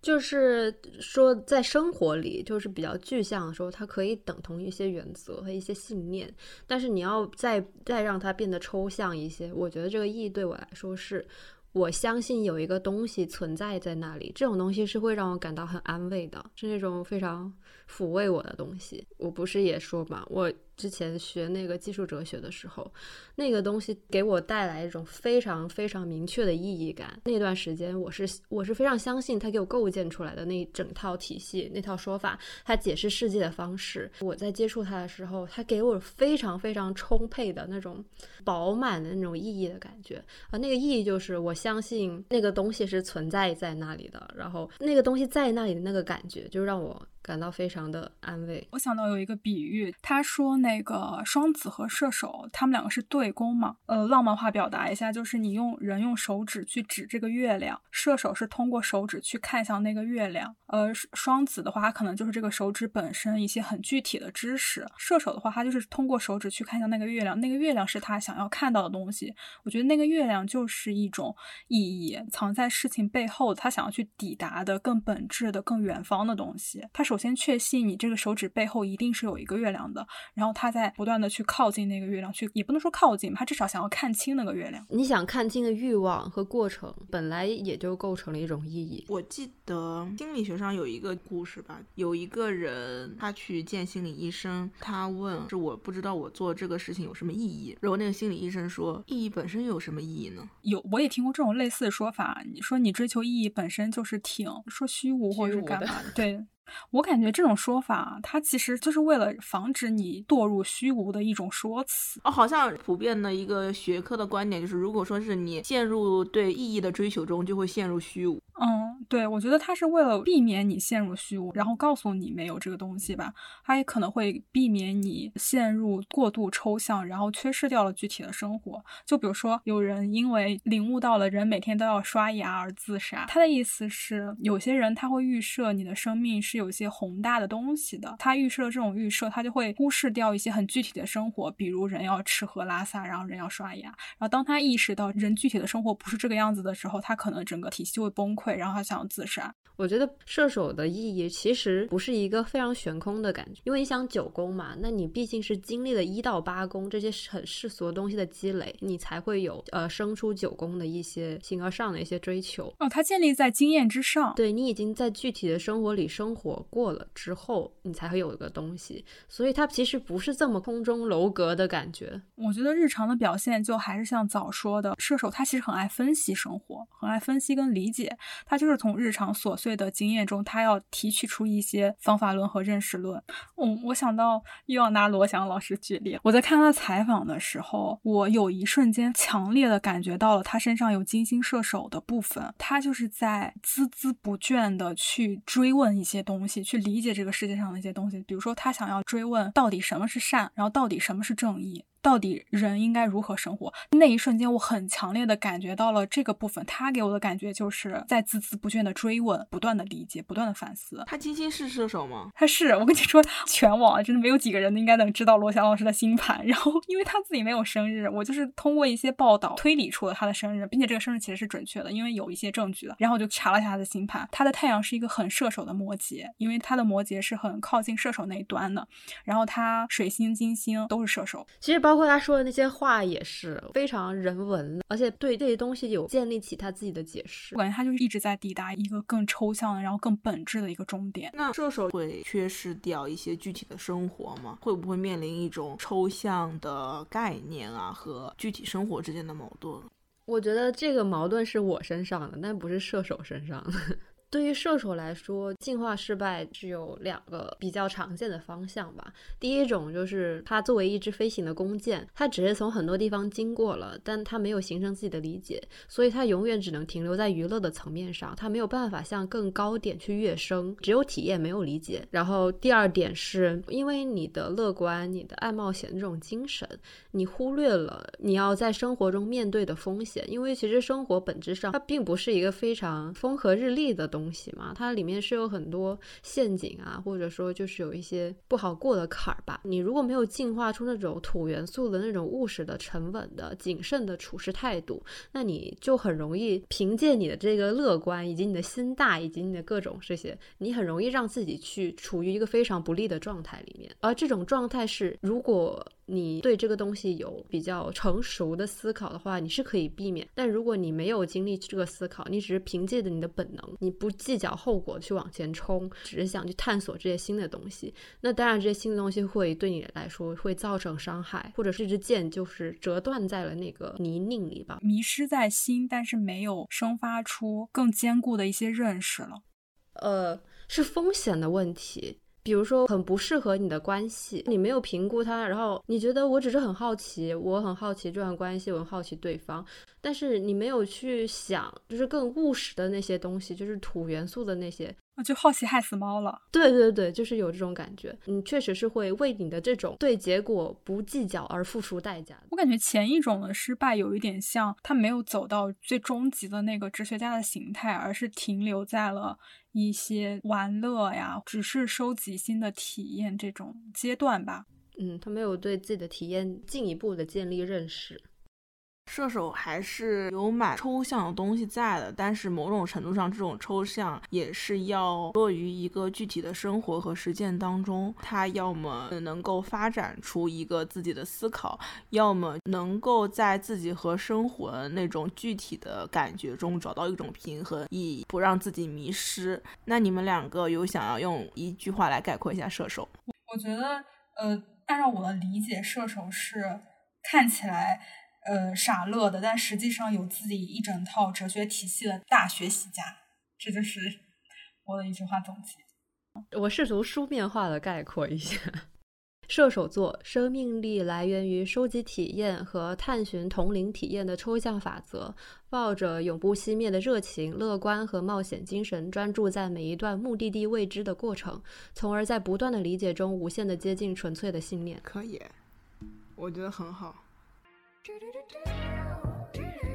就是说在生活里，就是比较具象的时候，它可以等同一些原则和一些信念。但是你要再再让它变得抽象一些，我觉得这个意义对我来说是，我相信有一个东西存在在那里，这种东西是会让我感到很安慰的，是那种非常抚慰我的东西。我不是也说嘛，我。之前学那个技术哲学的时候，那个东西给我带来一种非常非常明确的意义感。那段时间，我是我是非常相信他给我构建出来的那一整套体系、那套说法，他解释世界的方式。我在接触他的时候，他给我非常非常充沛的那种饱满的那种意义的感觉啊。那个意义就是我相信那个东西是存在在那里的，然后那个东西在那里的那个感觉，就让我感到非常的安慰。我想到有一个比喻，他说那。那个双子和射手，他们两个是对宫嘛？呃，浪漫化表达一下，就是你用人用手指去指这个月亮，射手是通过手指去看向那个月亮。呃，双子的话，他可能就是这个手指本身一些很具体的知识；射手的话，他就是通过手指去看向那个月亮，那个月亮是他想要看到的东西。我觉得那个月亮就是一种意义，藏在事情背后，他想要去抵达的更本质的、更远方的东西。他首先确信你这个手指背后一定是有一个月亮的，然后他在不断的去靠近那个月亮，去也不能说靠近，他至少想要看清那个月亮。你想看清的欲望和过程，本来也就构成了一种意义。我记得心理学上有一个故事吧，有一个人他去见心理医生，他问是我不知道我做这个事情有什么意义，然后那个心理医生说意义本身有什么意义呢？有，我也听过这种类似的说法。你说你追求意义本身就是挺说虚无或者是干嘛的？对。我感觉这种说法，它其实就是为了防止你堕入虚无的一种说辞。哦，好像普遍的一个学科的观点就是，如果说是你陷入对意义的追求中，就会陷入虚无。嗯，对，我觉得它是为了避免你陷入虚无，然后告诉你没有这个东西吧。它也可能会避免你陷入过度抽象，然后缺失掉了具体的生活。就比如说，有人因为领悟到了人每天都要刷牙而自杀。他的意思是，有些人他会预设你的生命是有一些宏大的东西的。他预设这种预设，他就会忽视掉一些很具体的生活，比如人要吃喝拉撒，然后人要刷牙。然后当他意识到人具体的生活不是这个样子的时候，他可能整个体系会崩溃。然后他想要自杀。我觉得射手的意义其实不是一个非常悬空的感觉，因为你想九宫嘛，那你毕竟是经历了一到八宫这些很世俗的东西的积累，你才会有呃生出九宫的一些形而上的一些追求。哦，它建立在经验之上。对你已经在具体的生活里生活过了之后，你才会有一个东西，所以它其实不是这么空中楼阁的感觉。我觉得日常的表现就还是像早说的，射手他其实很爱分析生活，很爱分析跟理解，他就是从日常琐碎。的经验中，他要提取出一些方法论和认识论。嗯，我想到又要拿罗翔老师举例。我在看他采访的时候，我有一瞬间强烈的感觉到了他身上有金星射手的部分。他就是在孜孜不倦的去追问一些东西，去理解这个世界上的一些东西。比如说，他想要追问到底什么是善，然后到底什么是正义。到底人应该如何生活？那一瞬间，我很强烈的感觉到了这个部分。他给我的感觉就是在孜孜不倦的追问，不断的理解，不断的反思。他金星是射手吗？他是。我跟你说，全网真的没有几个人应该能知道罗翔老师的星盘。然后，因为他自己没有生日，我就是通过一些报道推理出了他的生日，并且这个生日其实是准确的，因为有一些证据的。然后我就查了一下他的星盘，他的太阳是一个很射手的摩羯，因为他的摩羯是很靠近射手那一端的。然后他水星、金星都是射手。其实包括他说的那些。话也是非常人文，而且对这些东西有建立起他自己的解释。我感觉他就是一直在抵达一个更抽象的，然后更本质的一个终点。那射手会缺失掉一些具体的生活吗？会不会面临一种抽象的概念啊和具体生活之间的矛盾？我觉得这个矛盾是我身上的，但不是射手身上的。对于射手来说，进化失败只有两个比较常见的方向吧。第一种就是它作为一支飞行的弓箭，它只是从很多地方经过了，但它没有形成自己的理解，所以它永远只能停留在娱乐的层面上，它没有办法向更高点去跃升，只有体验没有理解。然后第二点是因为你的乐观、你的爱冒险这种精神，你忽略了你要在生活中面对的风险，因为其实生活本质上它并不是一个非常风和日丽的东。东西嘛，它里面是有很多陷阱啊，或者说就是有一些不好过的坎儿吧。你如果没有进化出那种土元素的那种务实的、沉稳的、谨慎的处事态度，那你就很容易凭借你的这个乐观，以及你的心大，以及你的各种这些，你很容易让自己去处于一个非常不利的状态里面。而这种状态是，如果你对这个东西有比较成熟的思考的话，你是可以避免。但如果你没有经历这个思考，你只是凭借着你的本能，你不计较后果去往前冲，只是想去探索这些新的东西，那当然这些新的东西会对你来说会造成伤害，或者是这支箭就是折断在了那个泥泞里吧，迷失在心，但是没有生发出更坚固的一些认识了。呃，是风险的问题。比如说很不适合你的关系，你没有评估它，然后你觉得我只是很好奇，我很好奇这段关系，我很好奇对方，但是你没有去想，就是更务实的那些东西，就是土元素的那些。就好奇害死猫了。对对对，就是有这种感觉。你确实是会为你的这种对结果不计较而付出代价。我感觉前一种的失败有一点像他没有走到最终极的那个哲学家的形态，而是停留在了一些玩乐呀，只是收集新的体验这种阶段吧。嗯，他没有对自己的体验进一步的建立认识。射手还是有蛮抽象的东西在的，但是某种程度上，这种抽象也是要落于一个具体的生活和实践当中。他要么能够发展出一个自己的思考，要么能够在自己和生活那种具体的感觉中找到一种平衡，以不让自己迷失。那你们两个有想要用一句话来概括一下射手？我觉得，呃，按照我的理解，射手是看起来。呃，傻乐的，但实际上有自己一整套哲学体系的大学习家，这就是我的一句话总结。我试图书面化的概括一下：射手座生命力来源于收集体验和探寻同龄体验的抽象法则，抱着永不熄灭的热情、乐观和冒险精神，专注在每一段目的地未知的过程，从而在不断的理解中无限的接近纯粹的信念。可以，我觉得很好。Do do do do do.